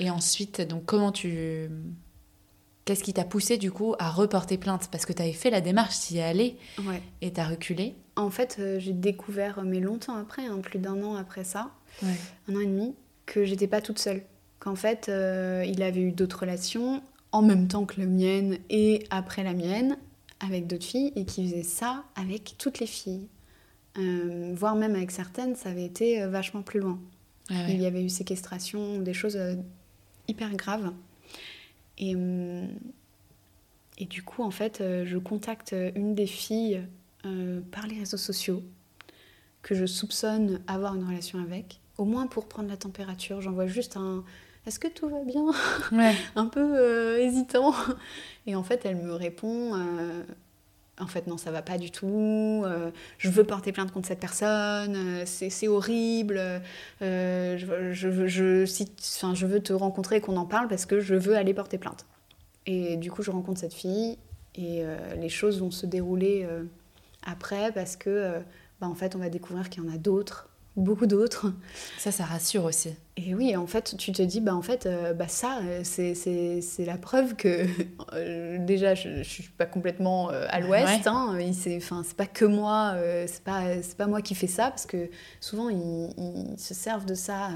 Et ensuite, donc comment tu... Qu'est-ce qui t'a poussé du coup à reporter plainte? Parce que tu avais fait la démarche, t'y es allée ouais. et t'as reculé. En fait, euh, j'ai découvert, mais longtemps après, hein, plus d'un an après ça, un an et demi, que j'étais pas toute seule. Qu'en fait, euh, il avait eu d'autres relations en même temps que la mienne et après la mienne avec d'autres filles et qui faisait ça avec toutes les filles. Euh, voire même avec certaines, ça avait été euh, vachement plus loin. Ah Il y avait eu séquestration, des choses euh, hyper graves. Et, et du coup, en fait, je contacte une des filles par les réseaux sociaux que je soupçonne avoir une relation avec, au moins pour prendre la température. J'envoie juste un est-ce que tout va bien? Un peu hésitant. Et en fait, elle me répond en fait non ça va pas du tout euh, je veux porter plainte contre cette personne euh, c'est horrible euh, je, je, veux te rencontrer et qu'on en parle parce que je veux aller porter plainte. Et du coup je rencontre cette fille et les choses vont se dérouler après parce que bah, en fait on va découvrir qu'il y en a d'autres beaucoup d'autres. Ça, ça rassure aussi. Et oui, en fait, tu te dis, bah en fait, euh, bah ça, euh, c'est la preuve que euh, déjà, je, ne suis pas complètement à l'ouest. Hein, c'est pas que moi, c'est pas, pas moi qui fais ça, parce que souvent, ils, se servent de ça.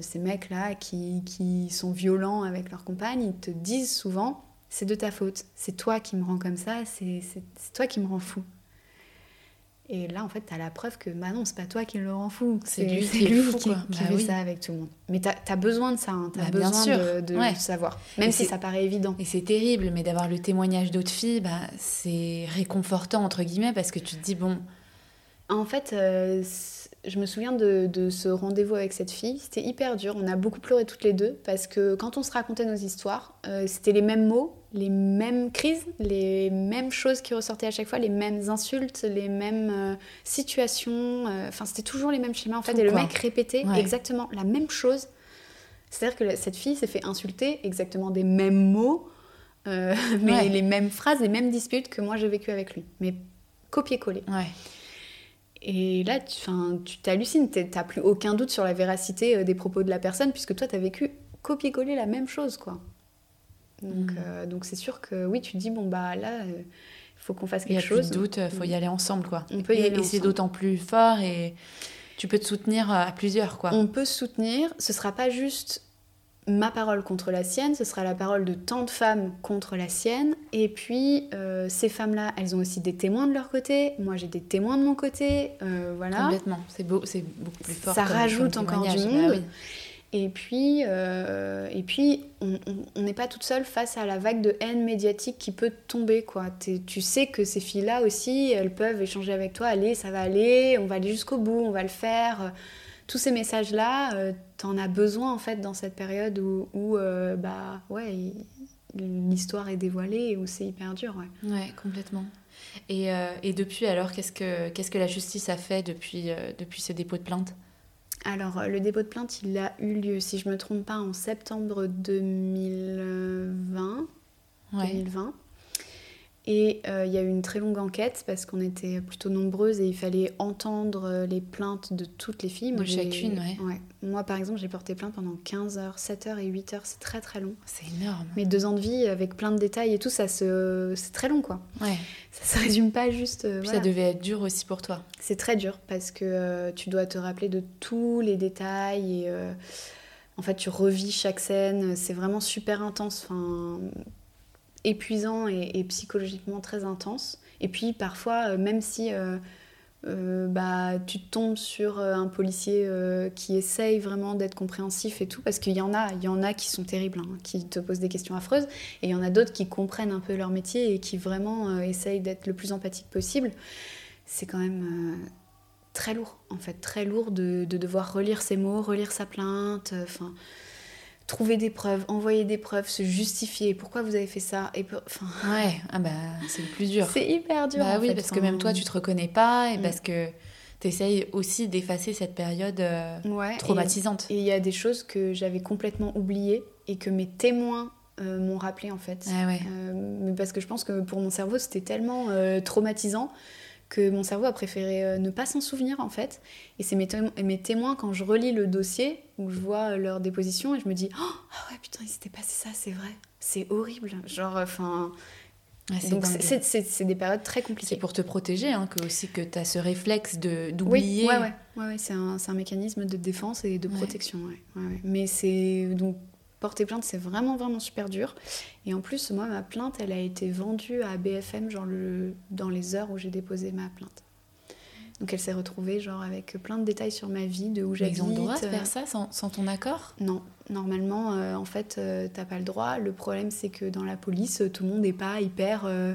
ces mecs-là qui, qui, sont violents avec leurs compagnes, ils te disent souvent, c'est de ta faute, c'est toi qui me rends comme ça, c'est toi qui me rends fou. Et là, en fait, tu as la preuve que bah non, c'est pas toi qui le rend fou. C'est lui, qui, qui bah fait ça avec tout le monde. Mais tu as, besoin de ça, hein. tu as bah, besoin de, de savoir. Même si ça paraît évident. Et c'est terrible, mais d'avoir le témoignage d'autres filles, bah, c'est réconfortant, entre guillemets, parce que tu te dis, bon. En fait, euh, je me souviens de, de ce rendez-vous avec cette fille. C'était hyper dur. On a beaucoup pleuré toutes les deux, parce que quand on se racontait nos histoires, euh, c'était les mêmes mots, les mêmes crises, les mêmes choses qui ressortaient à chaque fois, les mêmes insultes, les mêmes euh, situations. Euh, enfin, c'était toujours les mêmes schémas en fait. et le mec répétait exactement la même chose. C'est-à-dire que cette fille s'est fait insulter exactement des mêmes mots, euh, mais les mêmes phrases, les mêmes disputes que moi j'ai vécu avec lui. Mais copier-coller. Et là, tu t'hallucines, tu n'as plus aucun doute sur la véracité des propos de la personne, puisque toi, tu as vécu copier-coller la même chose, quoi. Donc, mm. euh, donc c'est sûr que oui, tu te dis, bon, bah là, il faut qu'on fasse quelque chose. Il n'y a plus de doute, il faut y mm. aller ensemble, quoi. On peut y et, aller et c'est d'autant plus fort et tu peux te soutenir à plusieurs, quoi. On peut se soutenir, ce sera pas juste ma parole contre la sienne, ce sera la parole de tant de femmes contre la sienne. Et puis, euh, ces femmes-là, elles ont aussi des témoins de leur côté. Moi, j'ai des témoins de mon côté. Euh, voilà. Complètement. C'est, beau, c'est beaucoup plus fort. Ça rajoute encore du monde. Bah Et puis, euh, et puis on n'est pas toute seule face à la vague de haine médiatique qui peut tomber. Tu sais que ces filles-là aussi, elles peuvent échanger avec toi. Allez, ça va aller, on va aller jusqu'au bout, on va le faire. Tous ces messages-là, euh, tu en as besoin en fait dans cette période où, euh, bah, l'histoire est dévoilée et où c'est hyper dur. Ouais, complètement. Et, et depuis alors, qu'est-ce que, qu'est-ce que la justice a fait depuis, depuis ce dépôt de plainte? Alors, le dépôt de plainte, il a eu lieu, si je ne me trompe pas, en septembre 2020. 2020. Et euh, il y a eu une très longue enquête parce qu'on était plutôt nombreuses et il fallait entendre euh, les plaintes de toutes les filles. Moi, de chacune, ouais. Moi, par exemple, j'ai porté plainte pendant 15 heures, 7 heures et 8 heures. C'est très très long. C'est énorme. Mais deux ans de vie avec plein de détails et tout, ça se... c'est très long, quoi. Ouais. Ça se résume pas juste. Euh, ça devait être dur aussi pour toi. C'est très dur parce que tu dois te rappeler de tous les détails et en fait, tu revis chaque scène. C'est vraiment super intense. Enfin épuisant et, psychologiquement très intense. Et puis parfois, euh, même si euh, euh, bah, tu tombes sur un policier qui essaye vraiment d'être compréhensif et tout, parce qu'il y en a, il y en a qui sont terribles, hein, qui te posent des questions affreuses, et il y en a d'autres qui comprennent un peu leur métier et qui vraiment essayent d'être le plus empathique possible. C'est quand même très lourd, en fait, très lourd de, de, devoir relire ses mots, relire sa plainte, enfin trouver des preuves, envoyer des preuves, se justifier. Pourquoi vous avez fait ça et enfin... Ouais, ah bah, c'est le plus dur. C'est hyper dur. Bah oui, parce que même toi, tu te reconnais pas et mm. parce que tu essayes aussi d'effacer cette période euh, traumatisante. Et il y a des choses que j'avais complètement oubliées et que mes témoins euh, m'ont rappelé en fait. Ah ouais. Euh, parce que je pense que pour mon cerveau, c'était tellement traumatisant que mon cerveau a préféré euh, ne pas s'en souvenir en fait. Et c'est mes, mes, témoins quand je relis le dossier où je vois leur déposition et je me dis oh, ah ouais putain il s'était passé ça c'est vrai c'est horrible genre enfin donc c'est des périodes très compliquées. C'est pour te protéger hein, que aussi que tu as ce réflexe de d'oublier. Oui, ouais, ouais, ouais c'est un, un, mécanisme de défense et de protection. Mais c'est donc porter plainte, c'est vraiment, vraiment super dur. Et en plus, moi, ma plainte, elle a été vendue à BFM genre le, dans les heures où j'ai déposé ma plainte. Donc elle s'est retrouvée genre avec plein de détails sur ma vie, de où j'habite. Ils ont le droit de faire ça sans, sans ton accord? Non, normalement, euh, en fait, tu euh, t'as pas le droit. Le problème, c'est que dans la police, tout le monde n'est pas hyper euh,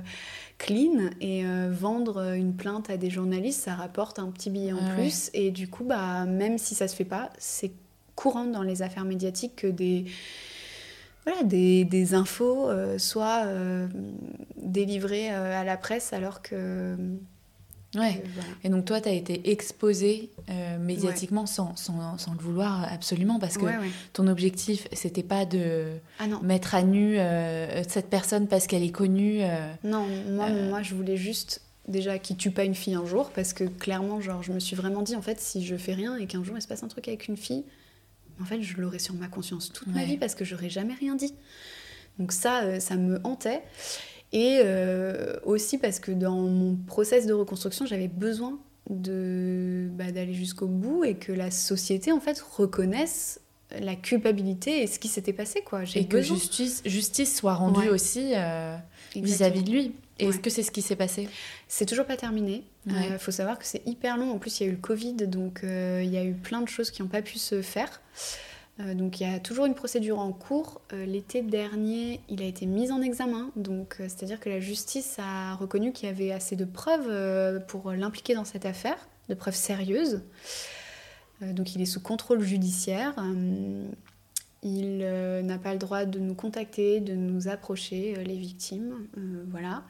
clean et vendre une plainte à des journalistes, ça rapporte un petit billet en plus. Et du coup, bah même si ça se fait pas, c'est courante dans les affaires médiatiques que des, voilà, des, des infos euh, soient euh, délivrées euh, à la presse alors que... Ouais. Et donc toi, tu as été exposée médiatiquement sans, sans, sans, le vouloir absolument parce que ton objectif, c'était pas de ah mettre à nu cette personne parce qu'elle est connue. non, moi, moi, je voulais juste déjà qui tue pas une fille un jour parce que clairement, genre, je me suis vraiment dit en fait, si je fais rien et qu'un jour il se passe un truc avec une fille, en fait, je l'aurais sur ma conscience toute ma vie parce que j'aurais jamais rien dit. Donc ça, euh, ça me hantait. Et euh, aussi parce que dans mon process de reconstruction, j'avais besoin de bah, d'aller jusqu'au bout et que la société en fait reconnaisse la culpabilité et ce qui s'était passé quoi. Et que justice, justice soit rendue aussi euh, vis-à-vis de lui. Est-ce que c'est ce qui s'est passé? C'est toujours pas terminé. Il faut savoir que c'est hyper long. En plus, il y a eu le Covid, donc il y a eu plein de choses qui n'ont pas pu se faire. Euh, donc il y a toujours une procédure en cours. Euh, l'été dernier, il a été mis en examen, donc euh, c'est-à-dire que la justice a reconnu qu'il y avait assez de preuves pour l'impliquer dans cette affaire, de preuves sérieuses. donc il est sous contrôle judiciaire. Il n'a pas le droit de nous contacter, de nous approcher, les victimes, voilà.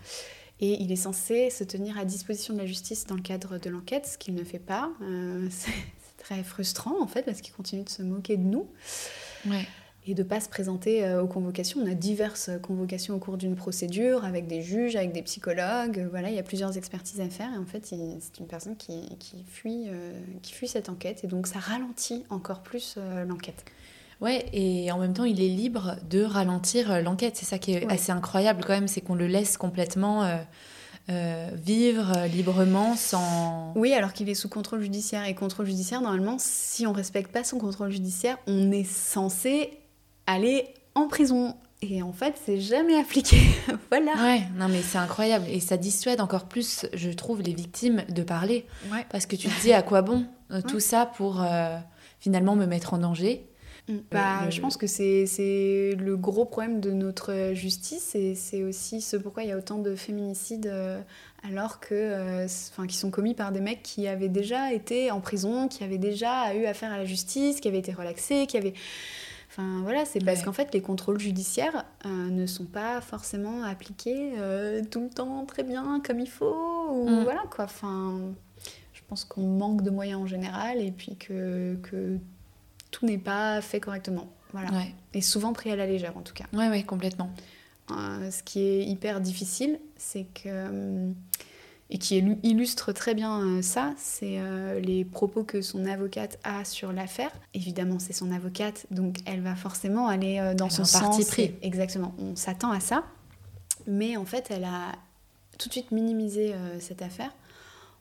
Et il est censé se tenir à disposition de la justice dans le cadre de l'enquête, ce qu'il ne fait pas très frustrant en fait parce qu'ils continuent de se moquer de nous. Et de ne pas se présenter euh, aux convocations. On a diverses convocations au cours d'une procédure avec des juges, avec des psychologues. Voilà, il y a plusieurs expertises à faire. Et en fait, c'est une personne qui, qui fuit, euh, qui fuit cette enquête. Et donc, ça ralentit encore plus euh, l'enquête. Ouais, et en même temps, il est libre de ralentir l'enquête. C'est ça qui est assez incroyable quand même, c'est qu'on le laisse complètement euh, vivre librement sans... Oui, alors qu'il est sous contrôle judiciaire. Et contrôle judiciaire, normalement, si on respecte pas son contrôle judiciaire, on est censé aller en prison. Et en fait, c'est jamais appliqué. voilà. Ouais, non mais c'est incroyable. Et ça dissuade encore plus, je trouve, les victimes de parler. Parce que tu te dis à quoi bon euh, tout ça pour euh, finalement me mettre en danger? Bah, Je pense que c'est le gros problème de notre justice et c'est aussi ce pourquoi il y a autant de féminicides euh, alors que, euh, enfin, qui sont commis par des mecs qui avaient déjà été en prison, qui avaient déjà eu affaire à la justice, qui avaient été relaxés, qui avaient... Enfin voilà, c'est parce qu'en fait les contrôles judiciaires euh, ne sont pas forcément appliqués tout le temps très bien comme il faut. Ou mm. voilà quoi. Enfin, je pense qu'on manque de moyens en général et puis que, que tout n'est pas fait correctement. Voilà. Et souvent pris à la légère en tout cas. Oui, ouais, complètement. Euh, ce qui est hyper difficile, c'est que. Euh, et qui illustre très bien euh, ça, c'est les propos que son avocate a sur l'affaire. Évidemment, c'est son avocate, donc elle va forcément aller dans son sens. Parti pris. Exactement, on s'attend à ça. Mais en fait, elle a tout de suite minimisé cette affaire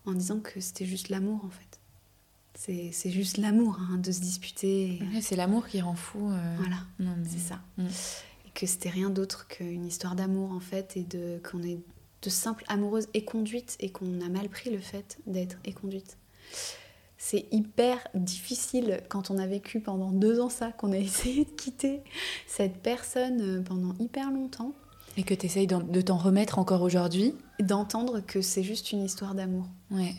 en disant que c'était juste l'amour, en fait c'est juste l'amour hein, de se disputer. c'est l'amour qui rend fou. Euh, voilà, c'est ça. Mm. Et que c'était rien d'autre qu'une histoire d'amour en fait, et de qu'on est de simples amoureuses éconduites et qu'on a mal pris le fait d'être éconduite. C'est hyper difficile quand on a vécu pendant deux ans ça, qu'on a essayé de quitter cette personne euh, pendant hyper longtemps. Et que tu essayes de t'en remettre encore aujourd'hui. D'entendre que c'est juste une histoire d'amour. Ouais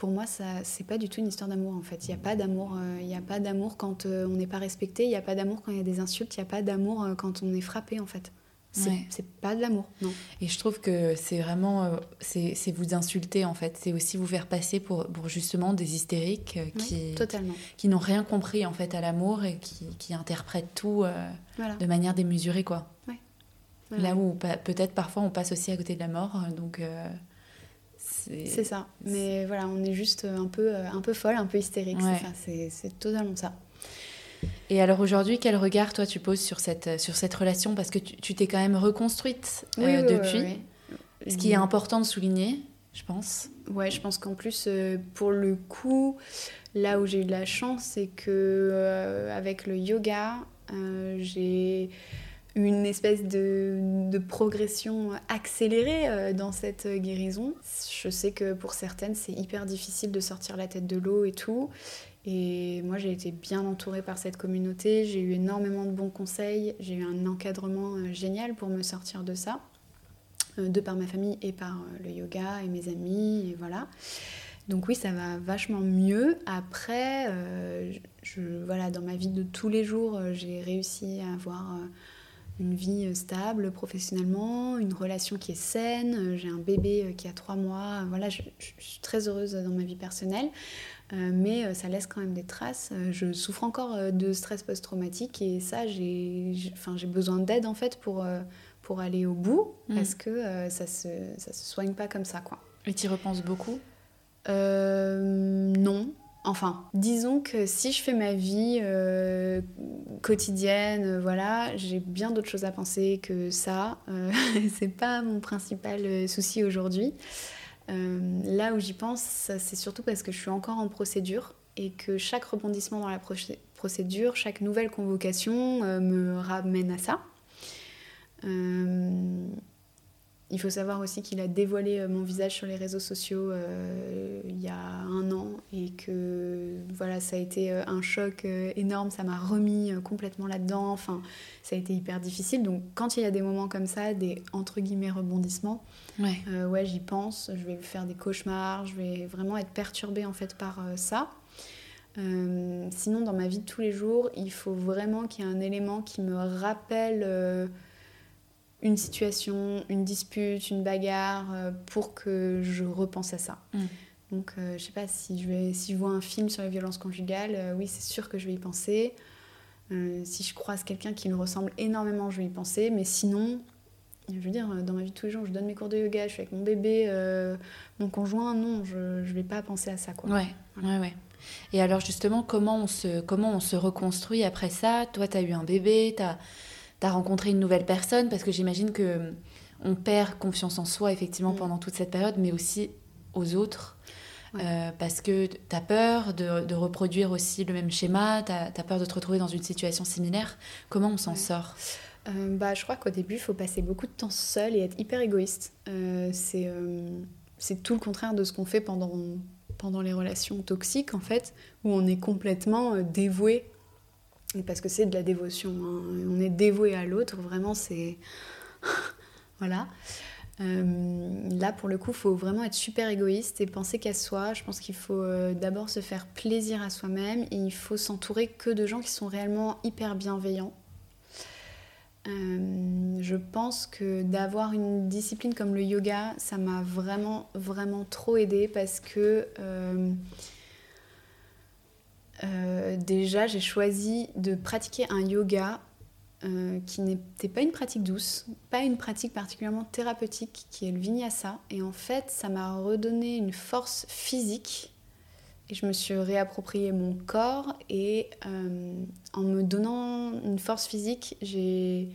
pour moi, ça, c'est pas du tout une histoire d'amour en fait. Il n'y a pas d'amour. Euh, il a pas d'amour quand euh, on n'est pas respecté. Il n'y a pas d'amour quand il y a des insultes. Il n'y a pas d'amour euh, quand on est frappé en fait. C'est pas de l'amour, non. Et je trouve que c'est vraiment, c'est vous insulter en fait. C'est aussi vous faire passer pour, pour justement des hystériques qui, qui n'ont rien compris en fait à l'amour et qui, qui, interprètent tout de manière démesurée quoi. Là où peut-être parfois on passe aussi à côté de la mort, donc c'est ça. Mais voilà, on est juste un peu, euh, un peu folle, un peu hystérique. C'est totalement ça. Et alors aujourd'hui, quel regard toi tu poses sur cette, sur cette relation? Parce que tu t'es quand même reconstruite euh, depuis. Ce qui est important de souligner, je pense. Ouais, je pense qu'en plus, euh, pour le coup, là où j'ai eu de la chance, c'est que avec le yoga, j'ai une espèce de, progression accélérée euh, dans cette guérison. Je sais que pour certaines, c'est hyper difficile de sortir la tête de l'eau et tout. Et moi, j'ai été bien entourée par cette communauté. J'ai eu énormément de bons conseils. J'ai eu un encadrement euh, génial pour me sortir de ça, euh, de par ma famille et par le yoga et mes amis. Et voilà. Donc oui, ça va vachement mieux. Après, voilà, dans ma vie de tous les jours, j'ai réussi à avoir une vie euh, stable professionnellement, une relation qui est saine, euh, j'ai un bébé euh, qui a trois mois, voilà, je, suis très heureuse dans ma vie personnelle, mais ça laisse quand même des traces. Je souffre encore de stress post-traumatique et ça, j'ai besoin d'aide en fait pour, pour aller au bout, mm. parce que ça se, ça se soigne pas comme ça, quoi. Et tu y repenses beaucoup? Non, Enfin, disons que si je fais ma vie euh, quotidienne, euh, voilà, j'ai bien d'autres choses à penser que ça. Euh, c'est pas mon principal souci aujourd'hui. là où j'y pense, c'est surtout parce que je suis encore en procédure et que chaque rebondissement dans la procédure, chaque nouvelle convocation me ramène à ça. Il faut savoir aussi qu'il a dévoilé euh, mon visage sur les réseaux sociaux euh, il y a un an et que voilà, ça a été euh, un choc énorme, ça m'a remis complètement là-dedans, enfin, ça a été hyper difficile. Donc quand il y a des moments comme ça, des entre guillemets rebondissements, ouais, ouais j'y pense, je vais faire des cauchemars, je vais vraiment être perturbée en fait par ça. sinon, dans ma vie de tous les jours, il faut vraiment qu'il y ait un élément qui me rappelle une situation, une dispute, une bagarre euh, pour que je repense à ça. Mm. Donc, euh, je sais pas si je, vais, si je vois un film sur les violences conjugales, euh, oui, c'est sûr que je vais y penser. si je croise quelqu'un qui me ressemble énormément, je vais y penser. Mais sinon, je veux dire, dans ma vie de tous les jours, je donne mes cours de yoga, je suis avec mon bébé, mon conjoint, non, je ne vais pas penser à ça. Quoi. Ouais, ouais, ouais. Et alors, justement, comment on se, comment on se reconstruit après ça? Toi, tu as eu un bébé, tu as tu as rencontré une nouvelle personne Parce que j'imagine que euh, on perd confiance en soi, effectivement, mm. pendant toute cette période, mais aussi aux autres. Euh, parce que tu as peur de, reproduire aussi le même schéma, tu as, peur de te retrouver dans une situation similaire. Comment on s'en sort? Euh, bah, Je crois qu'au début, il faut passer beaucoup de temps seul et être hyper égoïste. c'est tout le contraire de ce qu'on fait pendant, pendant les relations toxiques, en fait, où on est complètement dévoué Et parce que c'est de la dévotion. hein. On est dévoué à l'autre, vraiment, c'est. voilà. Euh, là, pour le coup, il faut vraiment être super égoïste et penser qu'à soi. Je pense qu'il faut euh, d'abord se faire plaisir à soi-même et il faut s'entourer que de gens qui sont réellement hyper bienveillants. Euh, je pense que d'avoir une discipline comme le yoga, ça m'a vraiment, vraiment trop aidé parce que euh, déjà, j'ai choisi de pratiquer un yoga euh, qui n'était pas une pratique douce, pas une pratique particulièrement thérapeutique, qui est le vinyasa. Et en fait, ça m'a redonné une force physique. Et je me suis réapproprié mon corps. Et euh, en me donnant une force physique, j'ai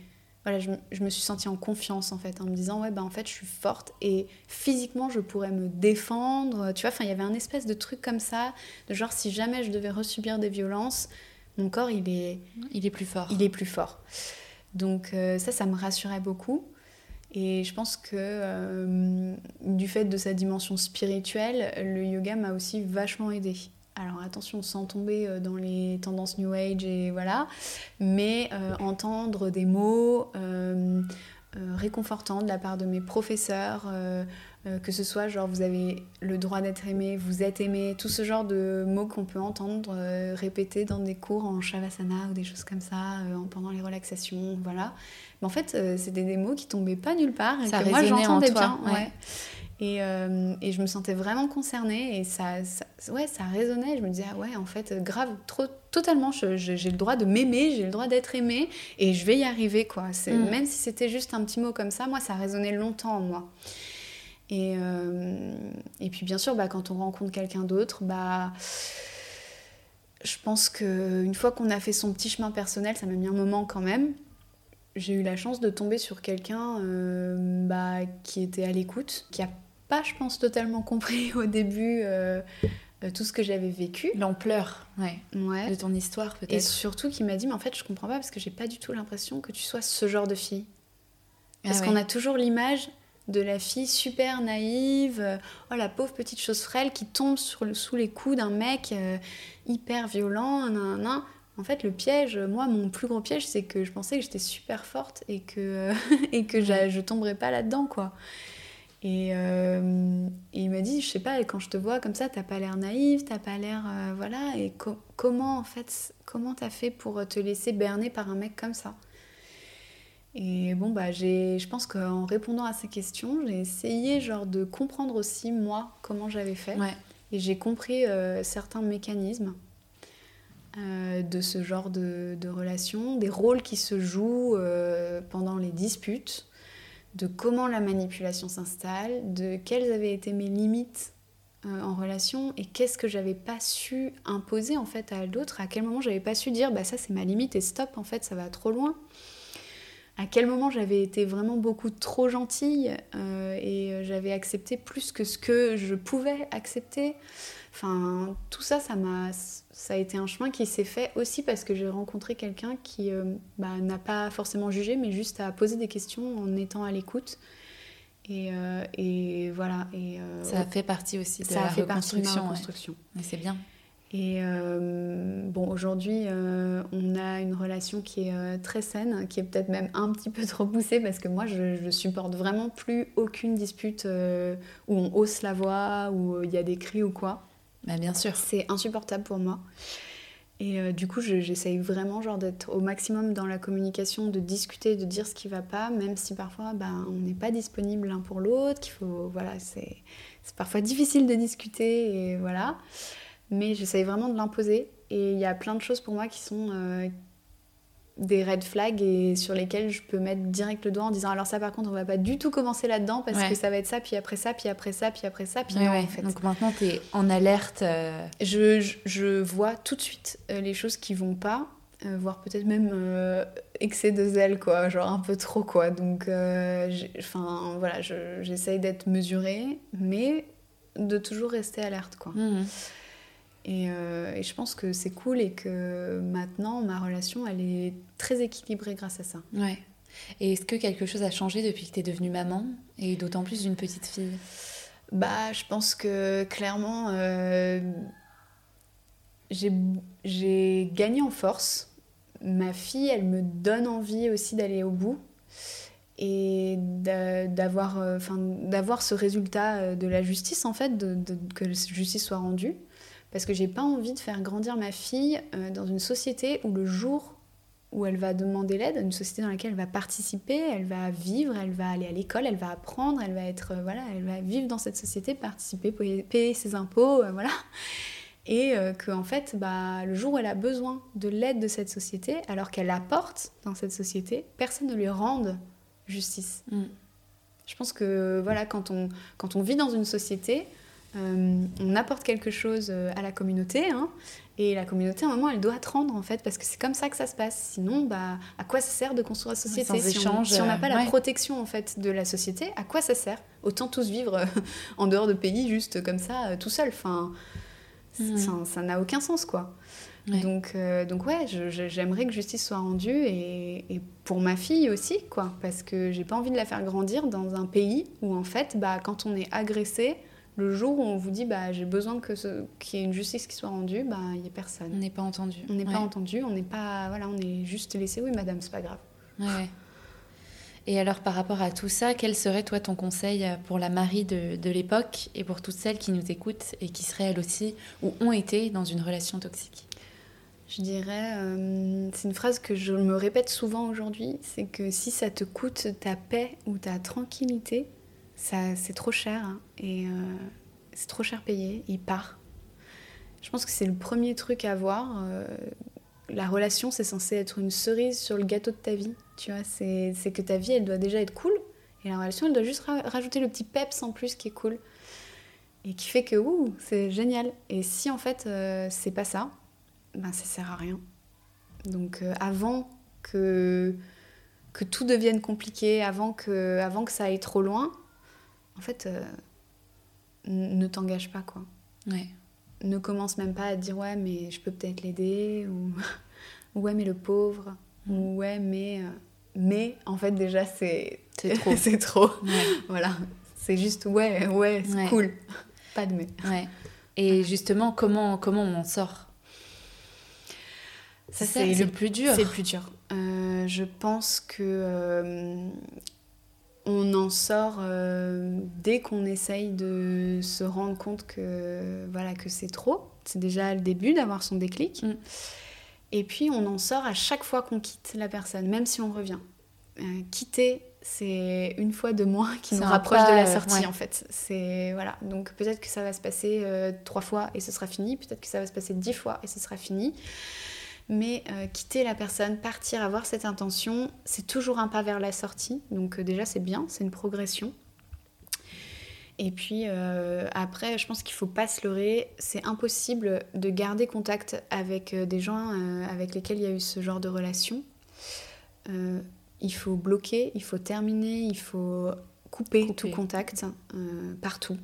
voilà, je, je me suis sentie en confiance en fait, en me disant ouais ben en fait je suis forte et physiquement je pourrais me défendre. Tu vois, enfin il y avait un espèce de truc comme ça, de genre si jamais je devais resubir des violences, mon corps il est Il est plus fort. il est plus fort. Donc euh, ça, ça me rassurait beaucoup. Et je pense que euh, du fait de sa dimension spirituelle, le yoga m'a aussi vachement aidé. Alors attention, sans tomber euh, dans les tendances New Age et voilà, mais euh, entendre des mots euh, euh, réconfortants de la part de mes professeurs, que ce soit genre vous avez le droit d'être aimé, vous êtes aimé, tout ce genre de mots qu'on peut entendre répétés dans des cours en Shavasana ou des choses comme ça, en- pendant les relaxations, voilà. Mais en fait, c'était des mots qui tombaient pas nulle part et Ça que moi j'entendais bien. ouais. ouais. Et, euh, et je me sentais vraiment concernée et ça, ça- ouais, ça résonnait. Je me disais, ah ouais, en fait, grave, trop, totalement, j'ai le droit de m'aimer, j'ai le droit d'être aimée et je vais y arriver, quoi. Mm. Même si c'était juste un petit mot comme ça, moi, ça résonnait longtemps en moi. Et, euh, et puis, bien sûr, bah, quand on rencontre quelqu'un d'autre, bah, je pense qu'une fois qu'on a fait son petit chemin personnel, ça m'a mis un moment quand même. J'ai eu la chance de tomber sur quelqu'un euh, bah, qui était à l'écoute, qui a pas, je pense, totalement compris au début euh, euh, tout ce que j'avais vécu. L'ampleur ouais. Ouais. de ton histoire Et peut-être. surtout qui m'a dit, mais en fait, je comprends pas parce que j'ai pas du tout l'impression que tu sois ce genre de fille. Ah Parce ouais. qu'on a toujours l'image de la fille super naïve, euh, oh la pauvre petite chose frêle qui tombe sur le- sous les coups d'un mec euh, hyper violent, nan, nan. En fait, le piège, moi, mon plus gros piège, c'est que je pensais que j'étais super forte et que, et que je tomberais pas là-dedans, quoi. Et, euh, et il m'a dit, je sais pas, quand je te vois comme ça, t'as pas l'air naïve, t'as pas l'air, euh, voilà. Et co- comment, en fait, comment t'as fait pour te laisser berner par un mec comme ça? Et bon, bah, j'ai, je pense qu'en répondant à ces questions, j'ai essayé genre de comprendre aussi moi comment j'avais fait. Ouais. Et j'ai compris euh, certains mécanismes euh, de ce genre de, de relation, des rôles qui se jouent euh, pendant les disputes, de comment la manipulation s'installe, de quelles avaient été mes limites euh, en relation et qu'est-ce que j'avais pas su imposer en fait à l'autre, à quel moment j'avais pas su dire bah ça c'est ma limite et stop en fait ça va trop loin à quel moment j'avais été vraiment beaucoup trop gentille euh, et j'avais accepté plus que ce que je pouvais accepter. Enfin, tout ça, ça m'a, ça a été un chemin qui s'est fait aussi parce que j'ai rencontré quelqu'un qui euh, bah, n'a pas forcément jugé, mais juste a posé des questions en étant à l'écoute. Et, euh, et voilà. Et, euh, Ça a fait partie aussi de ça la a fait partie reconstruction. ouais. reconstruction. Mais c'est bien. Et euh, bon, aujourd'hui, on a une relation qui est très saine, qui est peut-être même un petit peu trop poussée parce que moi, je, je supporte vraiment plus aucune dispute où on hausse la voix, où il y a des cris ou quoi. Bah, bien sûr. C'est insupportable pour moi. Et euh, du coup, je- j'essaye vraiment genre d'être au maximum dans la communication, de discuter, de dire ce qui va pas, même si parfois ben, on n'est pas disponible l'un pour l'autre, qu'il faut voilà, c'est parfois difficile de discuter et voilà. Mais j'essaye vraiment de l'imposer. Et il y a plein de choses pour moi qui sont euh, des red flags et sur lesquelles je peux mettre direct le doigt en disant alors ça par contre on va pas du tout commencer là-dedans parce Ouais. que ça va être ça puis après ça puis après ça puis après ça puis Ouais, non ouais. en fait. Donc maintenant, tu es en alerte. euh, Je, je, je vois tout de suite euh, les choses qui vont pas, euh, voire peut-être même euh, excès de zèle, quoi, genre un peu trop, quoi. Donc, enfin, voilà, je- j'essaye d'être mesurée, mais de toujours rester alerte, quoi. mhm. Et, euh, et je pense que c'est cool et que maintenant, ma relation, elle est très équilibrée grâce à ça. Ouais. Et est-ce que quelque chose a changé depuis que tu es devenue maman Et d'autant plus d'une petite fille? Bah, je pense que clairement, euh, j'ai gagné en force ma fille, elle me donne envie aussi d'aller au bout et d'avoir enfin d'avoir ce résultat de la justice en fait de, que la justice soit rendue parce que j'ai pas envie de faire grandir ma fille dans une société où le jour où elle va demander l'aide, une société dans laquelle elle va participer, elle va vivre, elle va aller à l'école, elle va apprendre, elle va être euh, voilà, elle va vivre dans cette société, participer, payer, ses impôts, euh, voilà. Et euh, que en fait, bah, le jour où elle a besoin de l'aide de cette société, alors qu'elle apporte dans cette société, personne ne lui rende justice. Mm. Je pense que voilà, quand on, quand on vit dans une société, on apporte quelque chose à la communauté, hein, et la communauté, à un moment, elle doit te rendre, en fait, parce que c'est comme ça que ça se passe. Sinon, bah, à quoi ça sert de construire la société si, on, n'a pas la protection, en fait, de la société, à quoi ça sert? Autant tous vivre en dehors de pays, juste comme ça, euh, tout seul. Enfin, hmm. ça n'a aucun sens, quoi. Donc, euh, donc ouais, j'aimerais que justice soit rendue et, et, pour ma fille aussi, quoi, parce que j'ai pas envie de la faire grandir dans un pays où en fait, bah, quand on est agressé, le jour où on vous dit bah, j'ai besoin que qu'il y ait une justice qui soit rendue, bah, il n'y a personne. On n'est pas entendu. On n'est pas entendu, on n'est pas. Voilà, on est juste laissé, oui madame, c'est pas grave. Ouais. Et alors par rapport à tout ça, quel serait toi ton conseil pour la Marie de, de l'époque et pour toutes celles qui nous écoutent et qui seraient elles aussi ou ont été dans une relation toxique? Je dirais, euh, c'est une phrase que je me répète souvent aujourd'hui, c'est que si ça te coûte ta paix ou ta tranquillité, ça c'est trop cher hein, et euh, c'est trop cher payé, il part. Je pense que c'est le premier truc à voir. Euh, la relation, c'est censé être une cerise sur le gâteau de ta vie. Tu vois, c'est que ta vie, elle doit déjà être cool. Et la relation, elle doit juste rajouter le petit peps en plus qui est cool. Et qui fait que, ouh, c'est génial. Et si en fait, euh, c'est pas ça, ben ça sert à rien. Donc avant que, que tout devienne compliqué, avant que, avant que ça aille trop loin, en fait, euh, ne t'engage pas, quoi. Ouais. Ne commence même pas à dire, ouais, mais je peux peut-être l'aider, ou ouais, mais le pauvre, ou mm. ouais, mais. Euh, mais, en fait, déjà, c'est. C'est trop. c'est trop. Voilà. C'est juste, ouais, ouais, c'est cool. Pas de mais. Ouais. Et justement, comment, comment on en sort? Ça, c'est le plus dur. C'est le plus dur. Euh, je pense que on en sort euh, dès qu'on essaye de se rendre compte que voilà que c'est trop. C'est déjà le début d'avoir son déclic. Mm. Et puis on en sort à chaque fois qu'on quitte la personne, même si on revient. Euh, quitter, c'est une fois de moins qui nous rapproche de la sortie en fait. C'est voilà. Donc peut-être que ça va se passer euh, trois fois et ce sera fini. Peut-être que ça va se passer dix fois et ce sera fini. Mais euh, quitter la personne, partir, avoir cette intention, c'est toujours un pas vers la sortie. Donc euh, déjà, c'est bien, c'est une progression. Et puis euh, après, je pense qu'il ne faut pas se leurrer. C'est impossible de garder contact avec des gens avec lesquels il y a eu ce genre de relation. il faut bloquer, il faut terminer, il faut couper. tout contact partout.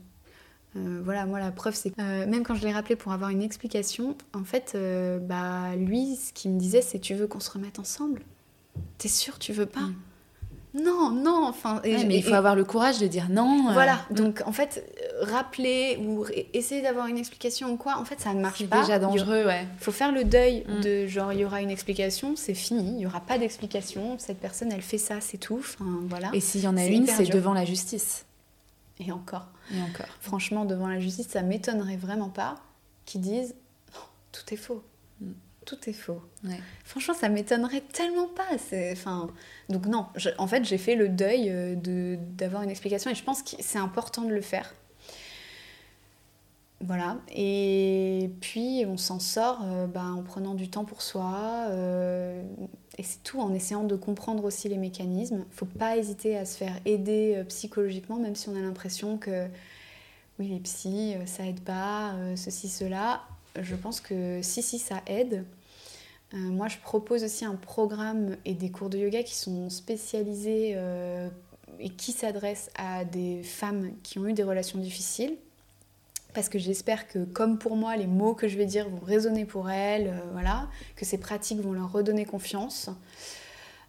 Euh, voilà, moi la preuve c'est que euh, même quand je l'ai rappelé pour avoir une explication, en fait, euh, bah lui, ce qu'il me disait, c'est tu veux qu'on se remette ensemble? T'es sûr, tu veux pas? Mm. Non, non, enfin. mais il faut avoir le courage de dire non. Voilà, donc en fait, rappeler ou essayer d'avoir une explication ou quoi, en fait, ça ne marche pas. C'est déjà dangereux, ouais. Il faut faire le deuil mm. de genre, il y aura une explication, c'est fini, il n'y aura pas d'explication, cette personne, elle fait ça, c'est tout, enfin voilà. Et s'il y en a une, c'est devant la justice. Et encore. Et encore. Franchement, devant la justice, ça m'étonnerait vraiment pas qu'ils disent tout est faux. Mm. Tout est faux. Franchement, ça m'étonnerait tellement pas. Enfin, donc non. en fait, j'ai fait le deuil euh, de d'avoir une explication et je pense que c'est important de le faire. Voilà. Et puis, on s'en sort euh, bah, en prenant du temps pour soi. Euh, et c'est tout, en essayant de comprendre aussi les mécanismes. Il faut pas hésiter à se faire aider euh, psychologiquement, même si on a l'impression que, oui, les psys, ça aide pas, ceci, cela. Je pense que si, si, ça aide. moi, je propose aussi un programme et des cours de yoga qui sont spécialisés et qui s'adressent à des femmes qui ont eu des relations difficiles parce que j'espère que, comme pour moi, les mots que je vais dire vont résonner pour elles, euh, voilà, que ces pratiques vont leur redonner confiance.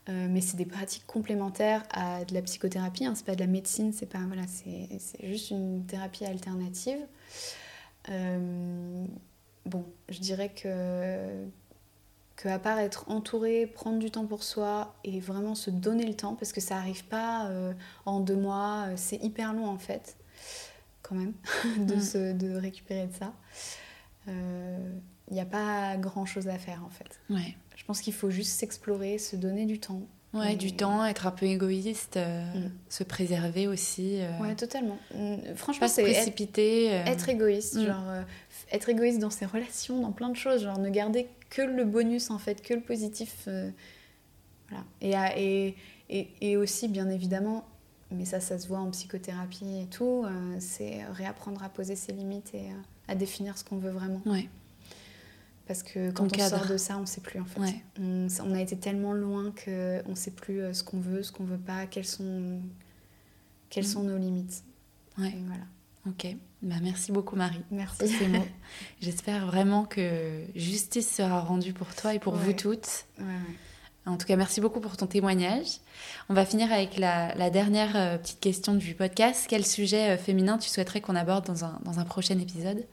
Euh, mais c'est des pratiques complémentaires à de la psychothérapie, hein, c'est pas de la médecine, c'est pas voilà, c'est juste une thérapie alternative. Euh, bon, je dirais que à part être entouré, prendre du temps pour soi et vraiment se donner le temps, parce que ça n'arrive pas en deux mois, c'est hyper long en fait, quand même, de, mm. de récupérer de ça. Il n'y a pas grand chose à faire en fait. Ouais. Je pense qu'il faut juste s'explorer, se donner du temps. Ouais, du temps, être un peu égoïste, mm. se préserver aussi. Ouais, totalement. Mm, franchement, c'est précipiter. Être, être égoïste, genre être égoïste dans ses relations, dans plein de choses, genre ne garder que le bonus en fait, que le positif. Euh, voilà. Et, et, et, aussi, bien évidemment, mais ça, ça se voit en psychothérapie et tout, euh, c'est réapprendre à poser ses limites et euh, à définir ce qu'on veut vraiment. Ouais. Parce que quand on sort de ça, on ne sait plus en fait. On, on, a été tellement loin qu'on ne sait plus ce qu'on veut, ce qu'on veut pas, quelles sont, quelles mm. sont nos limites. Ouais. voilà. Ok. Bah, merci beaucoup Marie merci. ces mots. J'espère vraiment que justice sera rendue pour toi et pour vous toutes. En tout cas, merci beaucoup pour ton témoignage. On va finir avec la, dernière euh, petite question du podcast. Quel sujet euh, féminin tu souhaiterais qu'on aborde dans un, dans un, prochain épisode?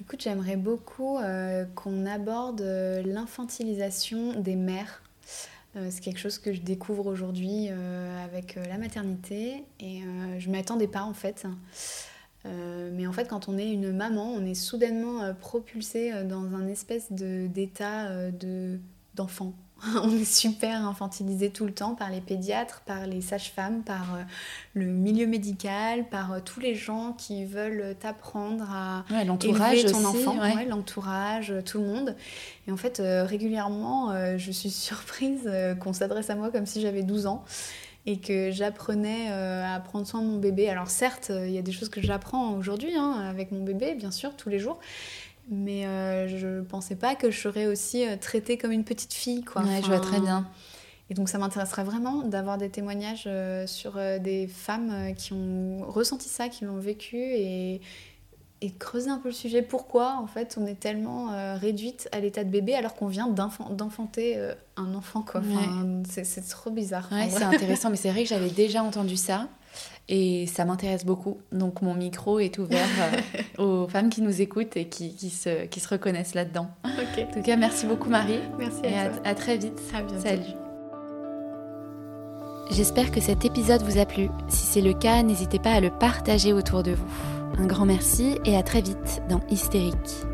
Écoute, j'aimerais beaucoup euh, qu'on aborde l'infantilisation des mères. c'est quelque chose que je découvre aujourd'hui avec la maternité et je ne m'attendais pas en fait. Mais en fait, quand on est une maman, on est soudainement propulsé dans un espèce d'état d'enfant. on est super infantilisé tout le temps par les pédiatres, par les sages-femmes, par le milieu médical, par tous les gens qui veulent t'apprendre à élever ton enfant, l'entourage, tout le monde. Et en fait, régulièrement, je suis surprise qu'on s'adresse à moi comme si j'avais 12 ans et que j'apprenais euh, à prendre soin de mon bébé. Alors certes, euh, il y a des choses que j'apprends aujourd'hui hein, avec mon bébé, bien sûr, tous les jours. Mais euh, je ne pensais pas que je serais aussi traitée comme une petite fille. Quoi. je vois très bien. Et donc ça m'intéresserait vraiment d'avoir des témoignages sur des femmes qui ont ressenti ça, qui l'ont vécu et, et creuser un peu le sujet. Pourquoi, en fait, on est tellement euh, réduite à l'état de bébé alors qu'on vient d'enfanter euh, un enfant, quoi. C'est trop bizarre. Ouais, c'est intéressant, mais c'est vrai que j'avais déjà entendu ça. Et ça m'intéresse beaucoup. Donc mon micro est ouvert euh, aux femmes qui nous écoutent et qui, qui, se, qui se, reconnaissent là-dedans. En tout cas, merci beaucoup Marie. Merci à et À, à, très vite. À bientôt. Salut. J'espère que cet épisode vous a plu. Si c'est le cas, n'hésitez pas à le partager autour de vous. Un grand merci et à très vite dans Hystérique.